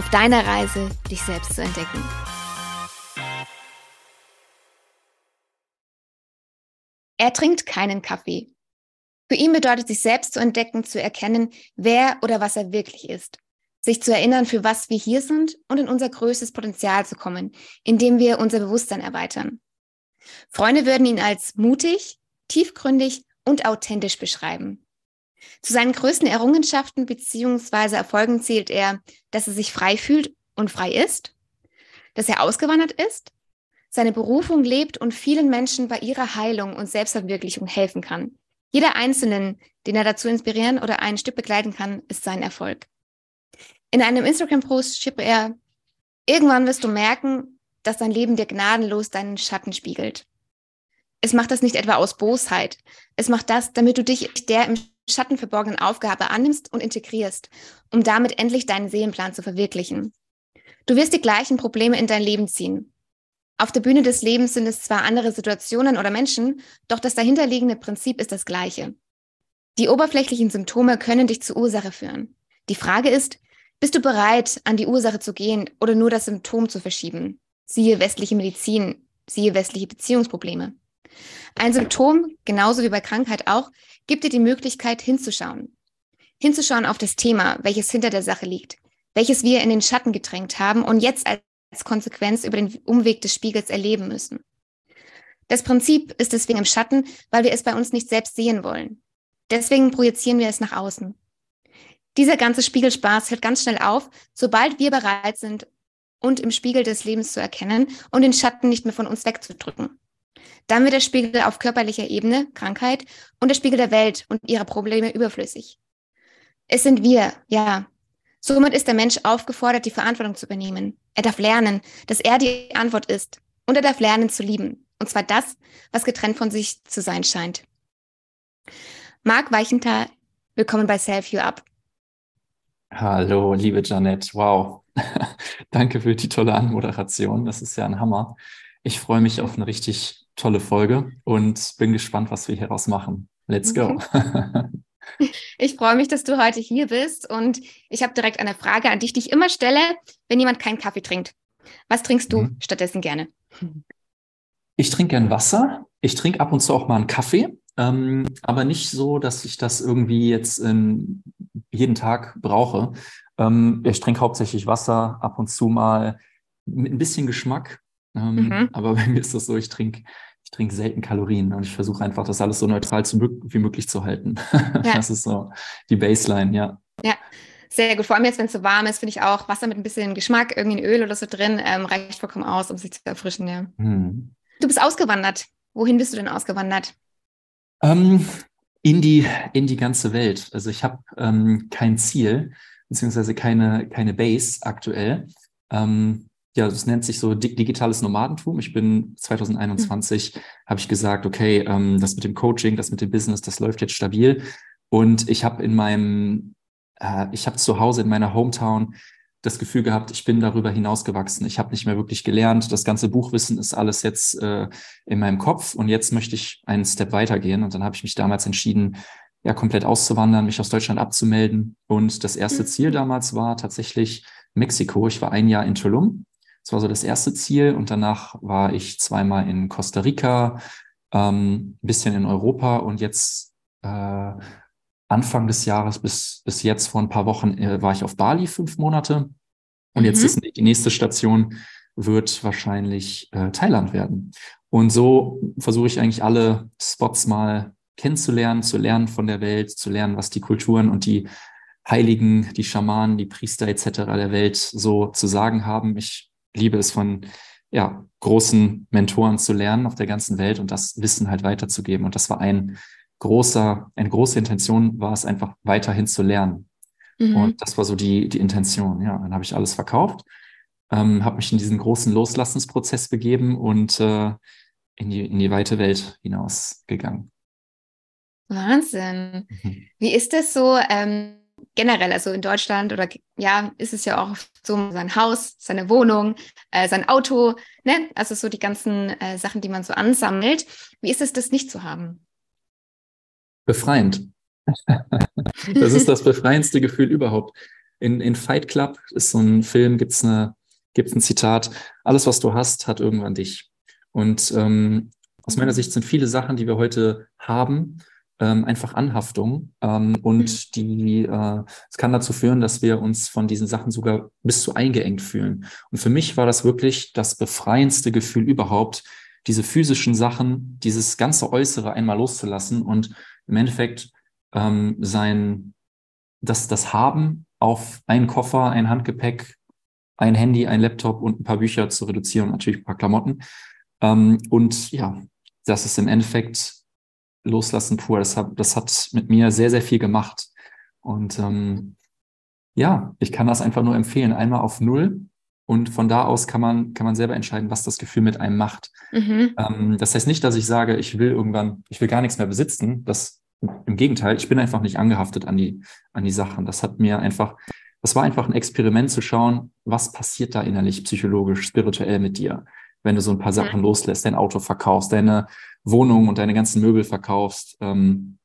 auf deiner Reise, dich selbst zu entdecken. Er trinkt keinen Kaffee. Für ihn bedeutet sich selbst zu entdecken, zu erkennen, wer oder was er wirklich ist. Sich zu erinnern, für was wir hier sind und in unser größtes Potenzial zu kommen, indem wir unser Bewusstsein erweitern. Freunde würden ihn als mutig, tiefgründig und authentisch beschreiben. Zu seinen größten Errungenschaften bzw. Erfolgen zählt er, dass er sich frei fühlt und frei ist, dass er ausgewandert ist, seine Berufung lebt und vielen Menschen bei ihrer Heilung und Selbstverwirklichung helfen kann. Jeder Einzelnen, den er dazu inspirieren oder ein Stück begleiten kann, ist sein Erfolg. In einem Instagram-Post schrieb er, irgendwann wirst du merken, dass dein Leben dir gnadenlos deinen Schatten spiegelt. Es macht das nicht etwa aus Bosheit. Es macht das, damit du dich der im Schatten verborgenen Aufgabe annimmst und integrierst, um damit endlich deinen Seelenplan zu verwirklichen. Du wirst die gleichen Probleme in dein Leben ziehen. Auf der Bühne des Lebens sind es zwar andere Situationen oder Menschen, doch das dahinterliegende Prinzip ist das gleiche. Die oberflächlichen Symptome können dich zur Ursache führen. Die Frage ist, bist du bereit, an die Ursache zu gehen oder nur das Symptom zu verschieben? Siehe westliche Medizin, siehe westliche Beziehungsprobleme. Ein Symptom, genauso wie bei Krankheit auch, gibt dir die Möglichkeit hinzuschauen. Hinzuschauen auf das Thema, welches hinter der Sache liegt, welches wir in den Schatten gedrängt haben und jetzt als Konsequenz über den Umweg des Spiegels erleben müssen. Das Prinzip ist deswegen im Schatten, weil wir es bei uns nicht selbst sehen wollen. Deswegen projizieren wir es nach außen. Dieser ganze Spiegelspaß hört ganz schnell auf, sobald wir bereit sind, und im Spiegel des Lebens zu erkennen und den Schatten nicht mehr von uns wegzudrücken. Dann wird der Spiegel auf körperlicher Ebene, Krankheit, und der Spiegel der Welt und ihrer Probleme überflüssig. Es sind wir, ja. Somit ist der Mensch aufgefordert, die Verantwortung zu übernehmen. Er darf lernen, dass er die Antwort ist. Und er darf lernen zu lieben. Und zwar das, was getrennt von sich zu sein scheint. Marc Weichenthal, willkommen bei Self You Up. Hallo, liebe Janet. Wow. Danke für die tolle Anmoderation. Das ist ja ein Hammer. Ich freue mich auf eine richtig tolle Folge und bin gespannt, was wir hieraus machen. Let's go. Ich freue mich, dass du heute hier bist und ich habe direkt eine Frage an dich, die ich immer stelle, wenn jemand keinen Kaffee trinkt. Was trinkst du mhm. stattdessen gerne? Ich trinke gern Wasser. Ich trinke ab und zu auch mal einen Kaffee, ähm, aber nicht so, dass ich das irgendwie jetzt in, jeden Tag brauche. Ähm, ich trinke hauptsächlich Wasser, ab und zu mal mit ein bisschen Geschmack. Ähm, mhm. Aber bei mir ist das so, ich trinke ich trinke selten Kalorien und ich versuche einfach, das alles so neutral zu, wie möglich zu halten. Ja. Das ist so die Baseline, ja. Ja, sehr gut. Vor allem jetzt, wenn es so warm ist, finde ich auch Wasser mit ein bisschen Geschmack, irgendwie ein Öl oder so drin, ähm, reicht vollkommen aus, um sich zu erfrischen, ja. Hm. Du bist ausgewandert. Wohin bist du denn ausgewandert? Ähm, in, die, in die ganze Welt. Also ich habe ähm, kein Ziel, beziehungsweise keine, keine Base aktuell. Ähm, ja, das nennt sich so digitales Nomadentum. Ich bin 2021, mhm. habe ich gesagt, okay, ähm, das mit dem Coaching, das mit dem Business, das läuft jetzt stabil. Und ich habe in meinem, äh, ich habe zu Hause in meiner Hometown das Gefühl gehabt, ich bin darüber hinausgewachsen. Ich habe nicht mehr wirklich gelernt. Das ganze Buchwissen ist alles jetzt äh, in meinem Kopf und jetzt möchte ich einen Step weitergehen. Und dann habe ich mich damals entschieden, ja, komplett auszuwandern, mich aus Deutschland abzumelden. Und das erste mhm. Ziel damals war tatsächlich Mexiko. Ich war ein Jahr in Tulum das war so das erste Ziel und danach war ich zweimal in Costa Rica, ähm, ein bisschen in Europa und jetzt äh, Anfang des Jahres bis, bis jetzt vor ein paar Wochen äh, war ich auf Bali fünf Monate und mhm. jetzt ist die nächste Station wird wahrscheinlich äh, Thailand werden. Und so versuche ich eigentlich alle Spots mal kennenzulernen, zu lernen von der Welt, zu lernen, was die Kulturen und die Heiligen, die Schamanen, die Priester etc. der Welt so zu sagen haben. Ich liebe es von ja, großen Mentoren zu lernen auf der ganzen Welt und das Wissen halt weiterzugeben. Und das war ein großer, eine große Intention war es einfach weiterhin zu lernen. Mhm. Und das war so die, die Intention. Ja, dann habe ich alles verkauft, ähm, habe mich in diesen großen Loslassensprozess begeben und äh, in, die, in die weite Welt hinausgegangen. Wahnsinn. Mhm. Wie ist das so ähm, generell, also in Deutschland oder ja, ist es ja auch so sein Haus, seine Wohnung, äh, sein Auto, ne? Also so die ganzen äh, Sachen, die man so ansammelt. Wie ist es, das nicht zu haben? Befreiend. das ist das befreiendste Gefühl überhaupt. In, in Fight Club ist so ein Film, gibt es gibt's ein Zitat, alles, was du hast, hat irgendwann dich. Und ähm, aus meiner Sicht sind viele Sachen, die wir heute haben, ähm, einfach Anhaftung. Ähm, und mhm. die, äh, es kann dazu führen, dass wir uns von diesen Sachen sogar bis zu eingeengt fühlen. Und für mich war das wirklich das befreiendste Gefühl überhaupt, diese physischen Sachen, dieses ganze Äußere einmal loszulassen und im Endeffekt ähm, sein, das, das Haben auf einen Koffer, ein Handgepäck, ein Handy, ein Laptop und ein paar Bücher zu reduzieren, natürlich ein paar Klamotten. Ähm, und ja, das ist im Endeffekt Loslassen pur. Das hat, das hat mit mir sehr, sehr viel gemacht. Und ähm, ja, ich kann das einfach nur empfehlen. Einmal auf Null und von da aus kann man, kann man selber entscheiden, was das Gefühl mit einem macht. Mhm. Ähm, das heißt nicht, dass ich sage, ich will irgendwann, ich will gar nichts mehr besitzen. Das im Gegenteil, ich bin einfach nicht angehaftet an die, an die Sachen. Das hat mir einfach, das war einfach ein Experiment zu schauen, was passiert da innerlich, psychologisch, spirituell mit dir, wenn du so ein paar Sachen loslässt, dein Auto verkaufst, deine Wohnung und deine ganzen Möbel verkaufst, ähm,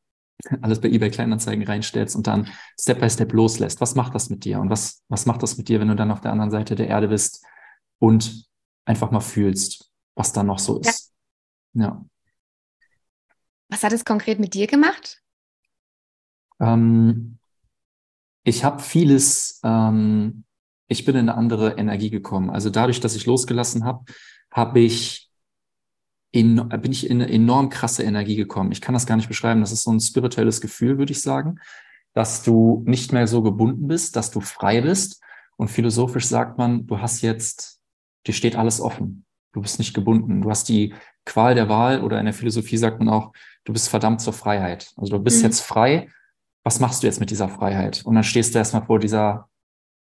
alles bei eBay Kleinanzeigen reinstellst und dann Step by Step loslässt. Was macht das mit dir? Und was, was macht das mit dir, wenn du dann auf der anderen Seite der Erde bist und einfach mal fühlst, was da noch so ist? Ja. ja. Was hat es konkret mit dir gemacht? Ähm, ich habe vieles, ähm, ich bin in eine andere Energie gekommen. Also dadurch, dass ich losgelassen habe, habe ich in, bin ich in eine enorm krasse Energie gekommen. Ich kann das gar nicht beschreiben. Das ist so ein spirituelles Gefühl, würde ich sagen, dass du nicht mehr so gebunden bist, dass du frei bist. Und philosophisch sagt man, du hast jetzt, dir steht alles offen. Du bist nicht gebunden. Du hast die Qual der Wahl oder in der Philosophie sagt man auch, du bist verdammt zur Freiheit. Also du bist mhm. jetzt frei. Was machst du jetzt mit dieser Freiheit? Und dann stehst du erstmal vor dieser,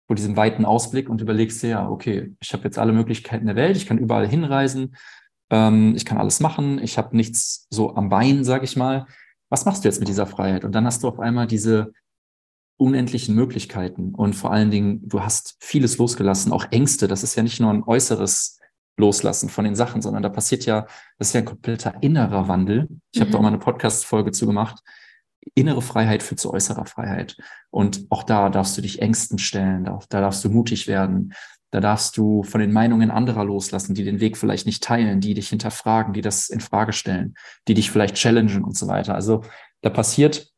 vor diesem weiten Ausblick und überlegst dir, ja, okay, ich habe jetzt alle Möglichkeiten der Welt, ich kann überall hinreisen, ähm, ich kann alles machen, ich habe nichts so am Bein, sage ich mal. Was machst du jetzt mit dieser Freiheit? Und dann hast du auf einmal diese unendlichen Möglichkeiten und vor allen Dingen, du hast vieles losgelassen, auch Ängste. Das ist ja nicht nur ein äußeres Loslassen von den Sachen, sondern da passiert ja, das ist ja ein kompletter innerer Wandel. Ich mhm. habe da auch mal eine Podcast-Folge zu gemacht. Innere Freiheit führt zu äußerer Freiheit. Und auch da darfst du dich Ängsten stellen, da, da darfst du mutig werden. Da darfst du von den Meinungen anderer loslassen, die den Weg vielleicht nicht teilen, die dich hinterfragen, die das in Frage stellen, die dich vielleicht challengen und so weiter. Also da passiert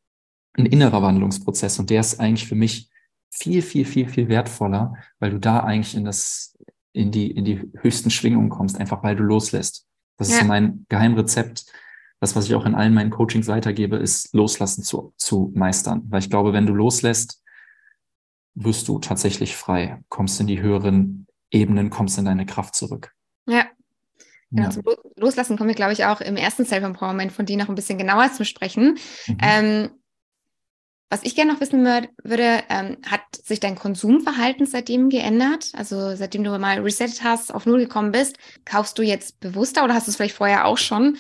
ein innerer Wandlungsprozess und der ist eigentlich für mich viel, viel, viel, viel wertvoller, weil du da eigentlich in das, in die, in die höchsten Schwingungen kommst, einfach weil du loslässt. Das ja. ist so mein Geheimrezept. Das, was ich auch in allen meinen Coachings weitergebe, ist loslassen zu, zu meistern. Weil ich glaube, wenn du loslässt, wirst du tatsächlich frei, kommst in die höheren Ebenen, kommst in deine Kraft zurück. Ja. Genau, ja. zum Loslassen kommen wir, glaube ich, auch im ersten Self-Empowerment von dir noch ein bisschen genauer zu sprechen. Mhm. Ähm, was ich gerne noch wissen würde, ähm, hat sich dein Konsumverhalten seitdem geändert? Also seitdem du mal resettet hast, auf Null gekommen bist, kaufst du jetzt bewusster oder hast du es vielleicht vorher auch schon?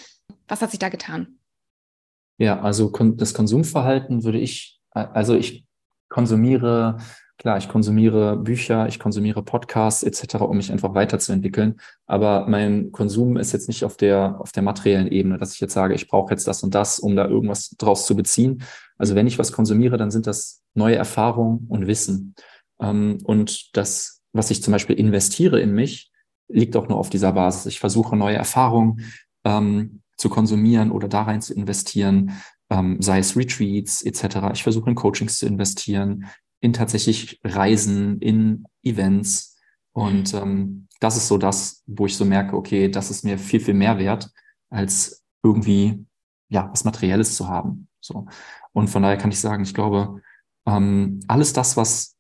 Was hat sich da getan? Ja, also das Konsumverhalten würde ich, also ich konsumiere Klar, ich konsumiere Bücher, ich konsumiere Podcasts etc., um mich einfach weiterzuentwickeln. Aber mein Konsum ist jetzt nicht auf der, auf der materiellen Ebene, dass ich jetzt sage, ich brauche jetzt das und das, um da irgendwas draus zu beziehen. Also wenn ich was konsumiere, dann sind das neue Erfahrungen und Wissen. Ähm, und das, was ich zum Beispiel investiere in mich, liegt auch nur auf dieser Basis. Ich versuche neue Erfahrungen ähm, zu konsumieren oder da rein zu investieren, ähm, sei es Retreats etc. Ich versuche in Coachings zu investieren in tatsächlich Reisen, in Events. Und ähm, das ist so das, wo ich so merke, okay, das ist mir viel, viel mehr wert, als irgendwie ja was Materielles zu haben. So. Und von daher kann ich sagen, ich glaube, ähm, alles das, was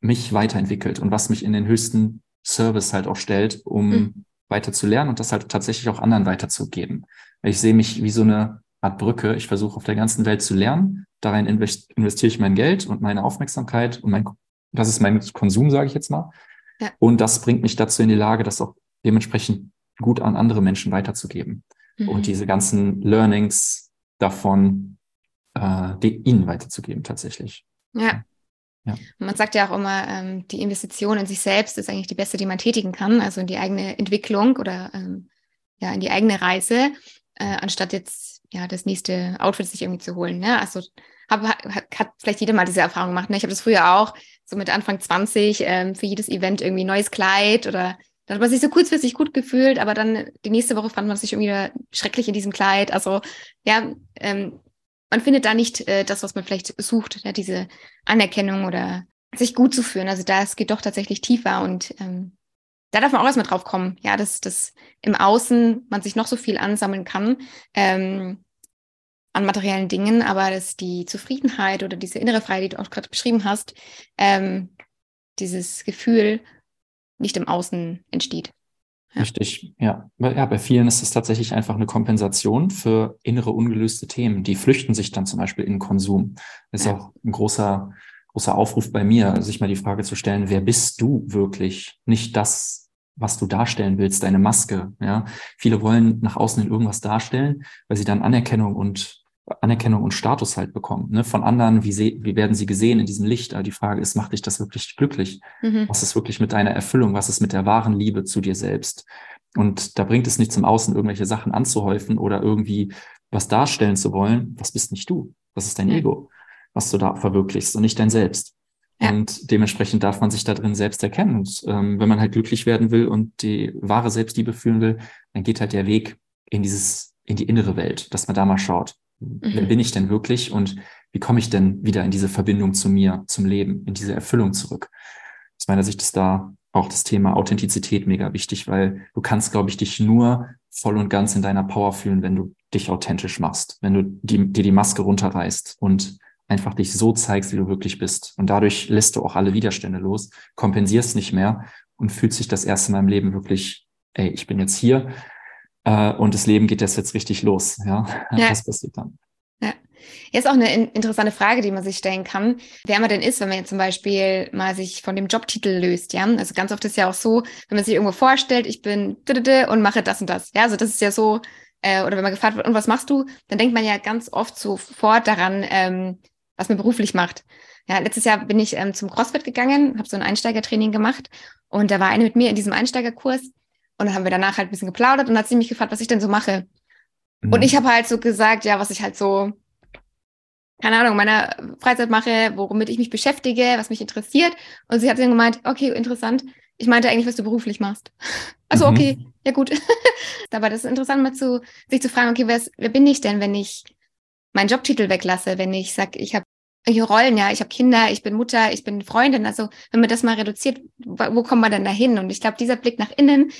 mich weiterentwickelt und was mich in den höchsten Service halt auch stellt, um mhm. weiter zu lernen und das halt tatsächlich auch anderen weiterzugeben. Ich sehe mich wie so eine Art Brücke. Ich versuche auf der ganzen Welt zu lernen, darin investiere ich mein Geld und meine Aufmerksamkeit und mein, das ist mein Konsum, sage ich jetzt mal. Ja. Und das bringt mich dazu in die Lage, das auch dementsprechend gut an andere Menschen weiterzugeben mhm. und diese ganzen Learnings davon äh, ihnen weiterzugeben tatsächlich. Ja. ja. Man sagt ja auch immer, ähm, die Investition in sich selbst ist eigentlich die beste, die man tätigen kann, also in die eigene Entwicklung oder ähm, ja, in die eigene Reise, äh, anstatt jetzt ja das nächste Outfit sich irgendwie zu holen. Ne? Also hab, hat, hat vielleicht jeder mal diese Erfahrung gemacht. Ne? Ich habe das früher auch, so mit Anfang 20, ähm, für jedes Event irgendwie neues Kleid oder dann hat man sich so kurzfristig gut gefühlt, aber dann die nächste Woche fand man sich irgendwie schrecklich in diesem Kleid. Also ja, ähm, man findet da nicht äh, das, was man vielleicht sucht, ja, diese Anerkennung oder sich gut zu fühlen. Also da es geht doch tatsächlich tiefer und ähm, da darf man auch erstmal drauf kommen, ja, dass, dass im Außen man sich noch so viel ansammeln kann ähm, an materiellen Dingen, aber dass die Zufriedenheit oder diese innere Freiheit, die du auch gerade beschrieben hast, ähm, dieses Gefühl nicht im Außen entsteht. Ja. Richtig, ja. ja. Bei vielen ist es tatsächlich einfach eine Kompensation für innere ungelöste Themen. Die flüchten sich dann zum Beispiel in Konsum. Das ist ja. auch ein großer, großer Aufruf bei mir, sich mal die Frage zu stellen, wer bist du wirklich? Nicht das, was du darstellen willst, deine Maske. Ja, viele wollen nach außen in irgendwas darstellen, weil sie dann Anerkennung und Anerkennung und Status halt bekommen. Ne? Von anderen, wie, wie werden sie gesehen in diesem Licht? Aber die Frage ist, macht dich das wirklich glücklich? Mhm. Was ist wirklich mit deiner Erfüllung? Was ist mit der wahren Liebe zu dir selbst? Und da bringt es nichts im Außen, irgendwelche Sachen anzuhäufen oder irgendwie was darstellen zu wollen. Was bist nicht du? Das ist dein. Ego, was du da verwirklichst und nicht dein Selbst. Ja. Und dementsprechend darf man sich da drin selbst erkennen. Und ähm, wenn man halt glücklich werden will und die wahre Selbstliebe fühlen will, dann geht halt der Weg in dieses, in die innere Welt, dass man da mal schaut Mhm. Wer bin ich denn wirklich und wie komme ich denn wieder in diese Verbindung zu mir, zum Leben, in diese Erfüllung zurück? Aus meiner Sicht ist da auch das Thema Authentizität mega wichtig, weil du kannst, glaube ich, dich nur voll und ganz in deiner Power fühlen, wenn du dich authentisch machst, wenn du die, dir die Maske runterreißt und einfach dich so zeigst, wie du wirklich bist. Und dadurch lässt du auch alle Widerstände los, kompensierst nicht mehr und fühlst dich das erste Mal im Leben wirklich, ey, ich bin jetzt hier äh, und das Leben geht jetzt jetzt richtig los. Ja, ja. was passiert dann? Ja. Jetzt auch eine in interessante Frage, die man sich stellen kann, wer man denn ist, wenn man jetzt zum Beispiel mal sich von dem Jobtitel löst, ja. Also ganz oft ist ja auch so, wenn man sich irgendwo vorstellt, ich bin und mache das und das. Ja, also das ist ja so, äh, oder wenn man gefragt wird, und was machst du, dann denkt man ja ganz oft sofort daran, ähm, was man beruflich macht. Ja, letztes Jahr bin ich ähm, zum CrossFit gegangen, habe so ein Einsteigertraining gemacht und da war eine mit mir in diesem Einsteigerkurs und dann haben wir danach halt ein bisschen geplaudert und hat sie mich gefragt, was ich denn so mache. Mhm. Und ich habe halt so gesagt, ja, was ich halt so, keine Ahnung, meiner Freizeit mache, womit ich mich beschäftige, was mich interessiert. Und sie hat dann gemeint, okay, interessant. Ich meinte eigentlich, was du beruflich machst. Also mhm. okay, ja gut. Aber das ist interessant, mal zu, sich zu fragen, okay, wer, ist, wer bin ich denn, wenn ich meinen Jobtitel weglasse, wenn ich sage, ich habe Rollen, ja, ich habe Kinder, ich bin Mutter, ich bin Freundin. Also wenn man das mal reduziert, wo kommt man denn da hin? Und ich glaube, dieser Blick nach innen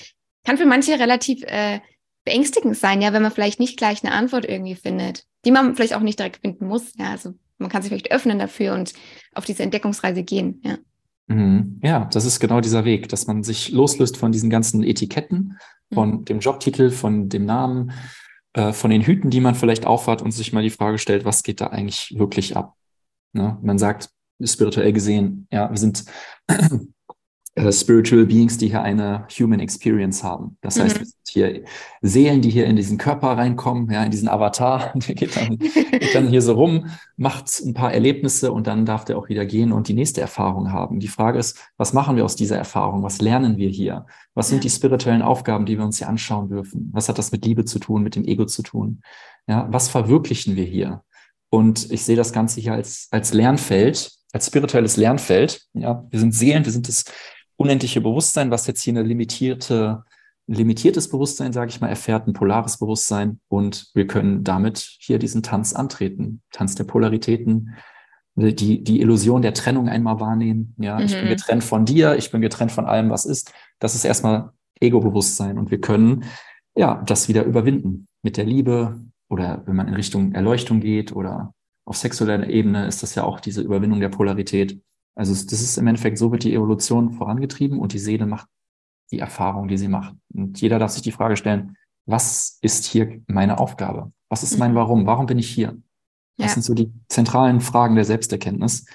kann für manche relativ äh, beängstigend sein, ja, wenn man vielleicht nicht gleich eine Antwort irgendwie findet, die man vielleicht auch nicht direkt finden muss. Ja, also man kann sich vielleicht öffnen dafür und auf diese Entdeckungsreise gehen, ja. Mhm. Ja, das ist genau dieser Weg, dass man sich loslöst von diesen ganzen Etiketten, von mhm. dem Jobtitel, von dem Namen, äh, von den Hüten, die man vielleicht aufhat und sich mal die Frage stellt, was geht da eigentlich wirklich ab? Ne? Man sagt, spirituell gesehen, ja, wir sind äh, Spiritual Beings, die hier eine Human Experience haben. Das heißt, mhm. hier Seelen, die hier in diesen Körper reinkommen, ja, in diesen Avatar, der geht dann, geht dann hier so rum, macht ein paar Erlebnisse und dann darf der auch wieder gehen und die nächste Erfahrung haben. Die Frage ist, was machen wir aus dieser Erfahrung? Was lernen wir hier? Was sind die spirituellen Aufgaben, die wir uns hier anschauen dürfen? Was hat das mit Liebe zu tun, mit dem Ego zu tun? Ja, was verwirklichen wir hier? Und ich sehe das Ganze hier als, als Lernfeld, als spirituelles Lernfeld. Ja, wir sind Seelen, wir sind das unendliche Bewusstsein, was jetzt hier eine limitierte, ein limitiertes Bewusstsein, sage ich mal, erfährt, ein polares Bewusstsein. Und wir können damit hier diesen Tanz antreten, Tanz der Polaritäten, die, die Illusion der Trennung einmal wahrnehmen. Ja, mhm. ich bin mhm. getrennt von dir, ich bin getrennt von allem, was ist. Das ist erstmal Ego-Bewusstsein. Und wir können ja das wieder überwinden mit der Liebe oder wenn man in Richtung Erleuchtung geht oder auf sexueller Ebene ist das ja auch diese Überwindung der Polarität. Also das ist im Endeffekt, so wird die Evolution vorangetrieben und die Seele macht die Erfahrung, die sie macht. Und jeder darf sich die Frage stellen, was ist hier meine Aufgabe? Was ist mein mhm. Warum? Warum bin ich hier? Das ja. sind so die zentralen Fragen der Selbsterkenntnis.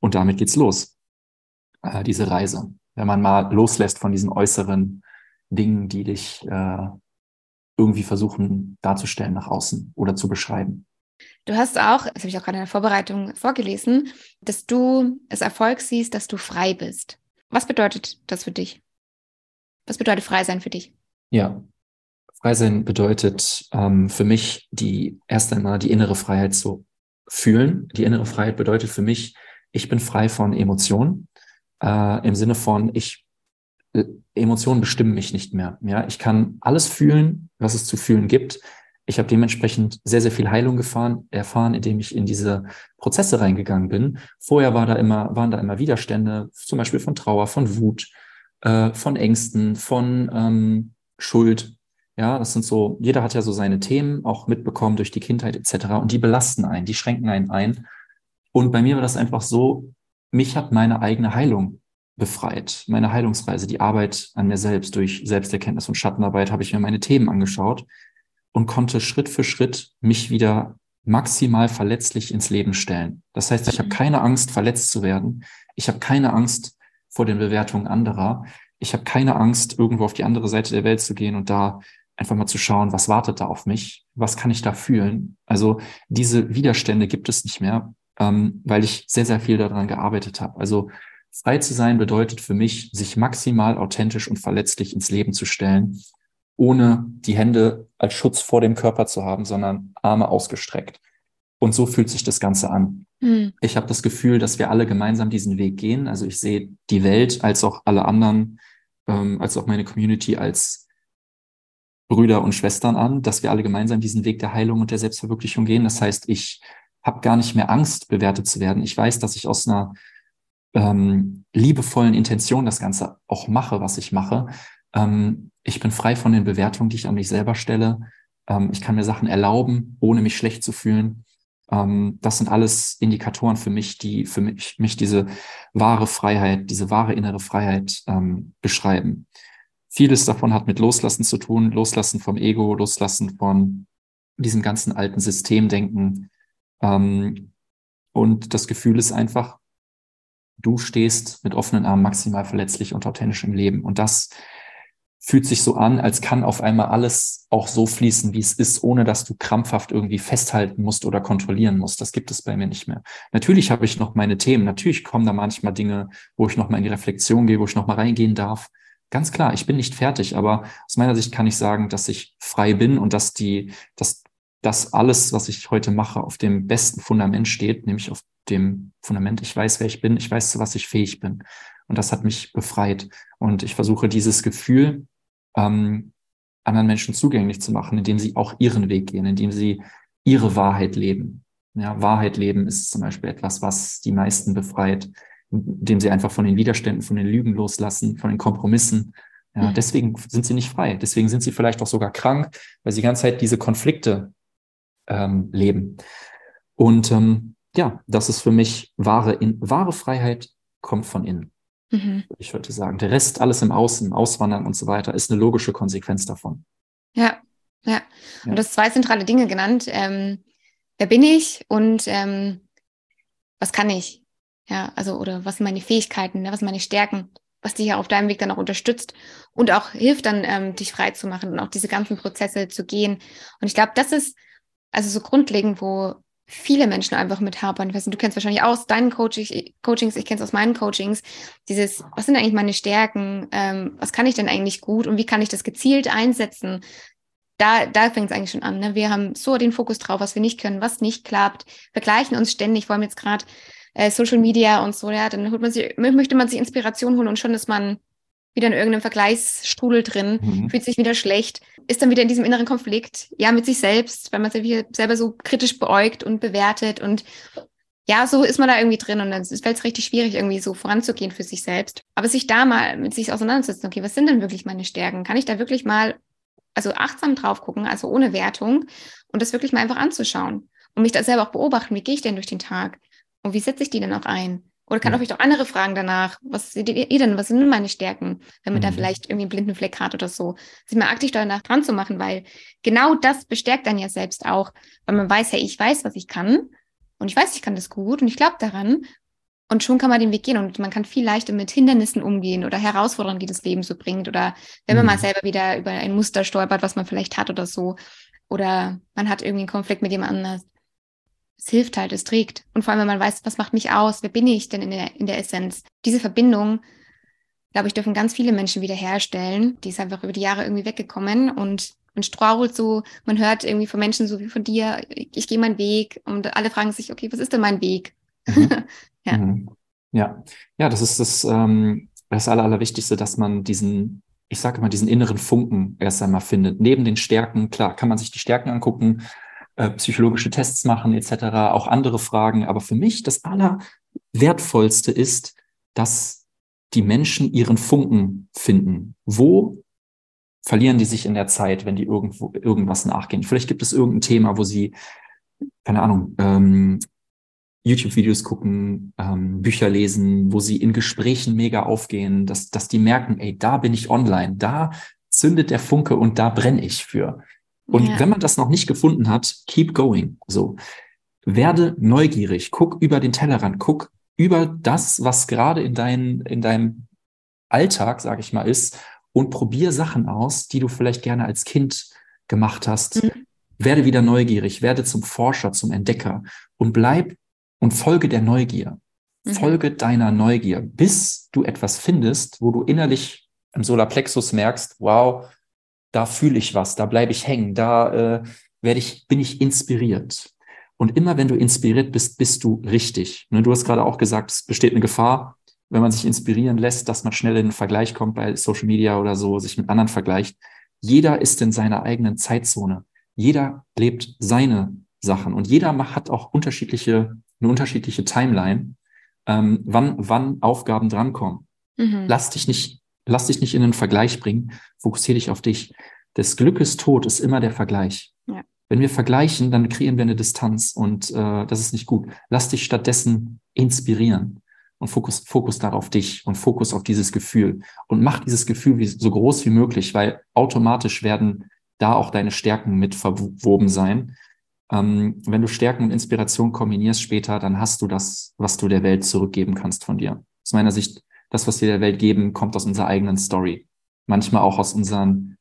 Und damit geht's los. Äh, diese Reise. Wenn man mal loslässt von diesen äußeren Dingen, die dich äh, irgendwie versuchen darzustellen nach außen oder zu beschreiben. Du hast auch, das habe ich auch gerade in der Vorbereitung vorgelesen, dass du es Erfolg siehst, dass du frei bist. Was bedeutet das für dich? Was bedeutet frei sein für dich? Ja, frei sein bedeutet ähm, für mich die erst einmal die innere Freiheit zu fühlen. Die innere Freiheit bedeutet für mich, ich bin frei von Emotionen äh, im Sinne von ich Emotionen bestimmen mich nicht mehr. Ja, ich kann alles fühlen, was es zu fühlen gibt. Ich habe dementsprechend sehr, sehr viel Heilung gefahren, erfahren, indem ich in diese Prozesse reingegangen bin. Vorher war da immer, waren da immer Widerstände, zum Beispiel von Trauer, von Wut, äh, von Ängsten, von ähm, Schuld. Ja, das sind so, jeder hat ja so seine Themen auch mitbekommen durch die Kindheit etc. Und die belasten einen, die schränken einen ein. Und bei mir war das einfach so, mich hat meine eigene Heilung befreit. Meine Heilungsreise, die Arbeit an mir selbst durch Selbsterkenntnis und Schattenarbeit habe ich mir meine Themen angeschaut und konnte Schritt für Schritt mich wieder maximal verletzlich ins Leben stellen. Das heißt, ich habe mhm. keine Angst, verletzt zu werden. Ich habe keine Angst vor den Bewertungen anderer. Ich habe keine Angst, irgendwo auf die andere Seite der Welt zu gehen und da einfach mal zu schauen, was wartet da auf mich? Was kann ich da fühlen? Also diese Widerstände gibt es nicht mehr, ähm, weil ich sehr, sehr viel daran gearbeitet habe. Also frei zu sein bedeutet für mich, sich maximal authentisch und verletzlich ins Leben zu stellen ohne die Hände als Schutz vor dem Körper zu haben, sondern Arme ausgestreckt. Und so fühlt sich das Ganze an. Mhm. Ich habe das Gefühl, dass wir alle gemeinsam diesen Weg gehen. Also ich sehe die Welt als auch alle anderen, ähm, als auch meine Community als Brüder und Schwestern an, dass wir alle gemeinsam diesen Weg der Heilung und der Selbstverwirklichung gehen. Das heißt, ich habe gar nicht mehr Angst, bewertet zu werden. Ich weiß, dass ich aus einer ähm, liebevollen Intention das Ganze auch mache, was ich mache. Ähm, ich bin frei von den Bewertungen, die ich an mich selber stelle. Ähm, ich kann mir Sachen erlauben, ohne mich schlecht zu fühlen. Ähm, das sind alles Indikatoren für mich, die für mich, mich diese wahre Freiheit, diese wahre innere Freiheit ähm, beschreiben. Vieles davon hat mit Loslassen zu tun, Loslassen vom Ego, Loslassen von diesem ganzen alten Systemdenken. Ähm, und das Gefühl ist einfach, du stehst mit offenen Armen maximal verletzlich und authentisch im Leben. Und das fühlt sich so an, als kann auf einmal alles auch so fließen, wie es ist, ohne dass du krampfhaft irgendwie festhalten musst oder kontrollieren musst. Das gibt es bei mir nicht mehr. Natürlich habe ich noch meine Themen. Natürlich kommen da manchmal Dinge, wo ich noch mal in die Reflexion gehe, wo ich noch mal reingehen darf. Ganz klar, ich bin nicht fertig, aber aus meiner Sicht kann ich sagen, dass ich frei bin und dass die, dass das alles, was ich heute mache, auf dem besten Fundament steht, nämlich auf dem Fundament, ich weiß, wer ich bin, ich weiß, zu was ich fähig bin. Und das hat mich befreit. Und ich versuche dieses Gefühl, ähm, anderen Menschen zugänglich zu machen, indem sie auch ihren Weg gehen, indem sie ihre Wahrheit leben. Ja, Wahrheit leben ist zum Beispiel etwas, was die meisten befreit, indem sie einfach von den Widerständen, von den Lügen loslassen, von den Kompromissen. Ja, mhm. deswegen sind sie nicht frei. Deswegen sind sie vielleicht auch sogar krank, weil sie die ganze Zeit diese Konflikte ähm, leben. Und ähm, ja, das ist für mich wahre, in, wahre Freiheit kommt von innen mhm. ich würde sagen. Der Rest, alles im Außen, Auswandern und so weiter, ist eine logische Konsequenz davon. Ja, ja. ja. Und das zwei zentrale Dinge genannt. Ähm, wer bin ich und ähm, was kann ich? Ja, also, oder was sind meine Fähigkeiten, ne? was sind meine Stärken, was dich ja auf deinem Weg dann auch unterstützt und auch hilft dann, ähm, dich frei zu machen und auch diese ganzen Prozesse zu gehen. Und ich glaube, das ist also so grundlegend, wo viele Menschen einfach mit hapern. Ich weiß nicht, du kennst wahrscheinlich aus deinen Coachings, Coachings ich kenne es aus meinen Coachings. Dieses, was sind eigentlich meine Stärken? Ähm, was kann ich denn eigentlich gut und wie kann ich das gezielt einsetzen? Da, da fängt es eigentlich schon an. Ne? Wir haben so den Fokus drauf, was wir nicht können, was nicht klappt, vergleichen uns ständig, vor allem jetzt gerade äh, Social Media und so, ja, dann holt man sich, möchte man sich Inspiration holen und schon ist man wieder in irgendeinem Vergleichsstrudel drin, mhm. fühlt sich wieder schlecht, ist dann wieder in diesem inneren Konflikt, ja, mit sich selbst, weil man sich selber so kritisch beäugt und bewertet und ja, so ist man da irgendwie drin und dann fällt es richtig schwierig, irgendwie so voranzugehen für sich selbst. Aber sich da mal mit sich auseinandersetzen, okay, was sind denn wirklich meine Stärken? Kann ich da wirklich mal, also achtsam drauf gucken, also ohne Wertung und das wirklich mal einfach anzuschauen und mich da selber auch beobachten, wie gehe ich denn durch den Tag und wie setze ich die denn auch ein? Oder kann auch vielleicht auch andere fragen danach. Was seht ihr denn? Was sind denn meine Stärken? Wenn man mhm. da vielleicht irgendwie einen blinden Fleck hat oder so. Sich mal aktiv danach dran zu machen, weil genau das bestärkt dann ja selbst auch, weil man weiß, hey, ich weiß, was ich kann. und ich weiß, ich kann das gut und ich glaube daran. Und schon kann man den Weg gehen und man kann viel leichter mit Hindernissen umgehen oder Herausforderungen, die das Leben so bringt. Oder wenn man mhm. mal selber wieder über ein Muster stolpert, was man vielleicht hat oder so. Oder man hat irgendwie einen Konflikt mit jemand anders. Es hilft halt, es trägt. Und vor allem, wenn man weiß, was macht mich aus, wer bin ich denn in der, in der Essenz. Diese Verbindung, glaube ich, dürfen ganz viele Menschen wiederherstellen. Die ist einfach über die Jahre irgendwie weggekommen und man strauchelt so, man hört irgendwie von Menschen so wie von dir, ich, ich gehe meinen Weg und alle fragen sich, okay, was ist denn mein Weg? Mhm. ja. Mhm. ja. Ja, das ist das, ähm, das Aller, Allerwichtigste, dass man diesen, ich sage immer, diesen inneren Funken erst einmal findet. Neben den Stärken, klar, kann man sich die Stärken angucken, äh, psychologische Tests machen etc., auch andere Fragen. Aber für mich das Allerwertvollste ist, dass die Menschen ihren Funken finden. Wo verlieren die sich in der Zeit, wenn die irgendwo irgendwas nachgehen? Vielleicht gibt es irgendein Thema, wo sie, keine Ahnung, ähm, YouTube-Videos gucken, ähm, Bücher lesen, wo sie in Gesprächen mega aufgehen, dass, dass die merken, ey, da bin ich online, da zündet der Funke und da brenne ich für. Und ja. wenn man das noch nicht gefunden hat, keep going. So, werde neugierig, guck über den Tellerrand, guck über das, was gerade in, dein, in deinem Alltag, sage ich mal, ist und probier Sachen aus, die du vielleicht gerne als Kind gemacht hast. Mhm. Werde wieder neugierig, werde zum Forscher, zum Entdecker und bleib und folge der Neugier. Mhm. Folge deiner Neugier, bis du etwas findest, wo du innerlich im Solarplexus merkst, wow, da fühle ich was, da bleibe ich hängen, da äh, werde ich, bin ich inspiriert. Und immer wenn du inspiriert bist, bist du richtig. Ne, du hast gerade auch gesagt, es besteht eine Gefahr, wenn man sich inspirieren lässt, dass man schnell in einen Vergleich kommt bei Social Media oder so, sich mit anderen vergleicht. Jeder ist in seiner eigenen Zeitzone. Jeder lebt seine Sachen und jeder hat auch unterschiedliche eine unterschiedliche Timeline, ähm, wann, wann Aufgaben drankommen. Mhm. Lass dich nicht, lass dich nicht in einen Vergleich bringen, fokussiere dich auf dich. Des Glückes Tod ist immer der Vergleich. Ja. Wenn wir vergleichen, dann kreieren wir eine Distanz und äh, das ist nicht gut. Lass dich stattdessen inspirieren und Fokus, Fokus darauf dich und Fokus auf dieses Gefühl und mach dieses Gefühl wie, so groß wie möglich, weil automatisch werden da auch deine Stärken mit verwoben sein. Ähm, wenn du Stärken und Inspiration kombinierst später, dann hast du das, was du der Welt zurückgeben kannst von dir. Aus meiner Sicht, das, was wir der Welt geben, kommt aus unserer eigenen Story. Manchmal auch aus unseren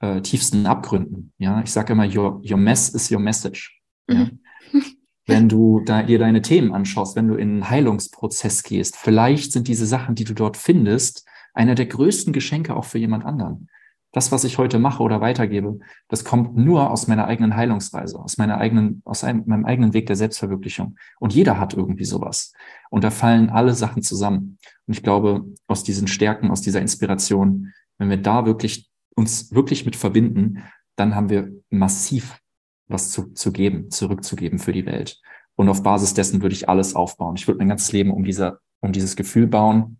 äh, tiefsten Abgründen. Ja, ich sage immer, your, your mess is your message. Ja? Mhm. wenn du da, dir deine Themen anschaust, wenn du in einen Heilungsprozess gehst, vielleicht sind diese Sachen, die du dort findest, einer der größten Geschenke auch für jemand anderen das, was ich heute mache oder weitergebe, das kommt nur aus meiner eigenen Heilungsreise, aus meiner eigenen, aus einem, meinem eigenen Weg der Selbstverwirklichung. Und jeder hat irgendwie sowas. Und da fallen alle Sachen zusammen. Und ich glaube, aus diesen Stärken, aus dieser Inspiration, wenn wir da wirklich uns wirklich mit verbinden, dann haben wir massiv was zu, zu geben, zurückzugeben für die Welt. Und auf Basis dessen würde ich alles aufbauen. Ich würde mein ganzes Leben um dieser, um dieses Gefühl bauen,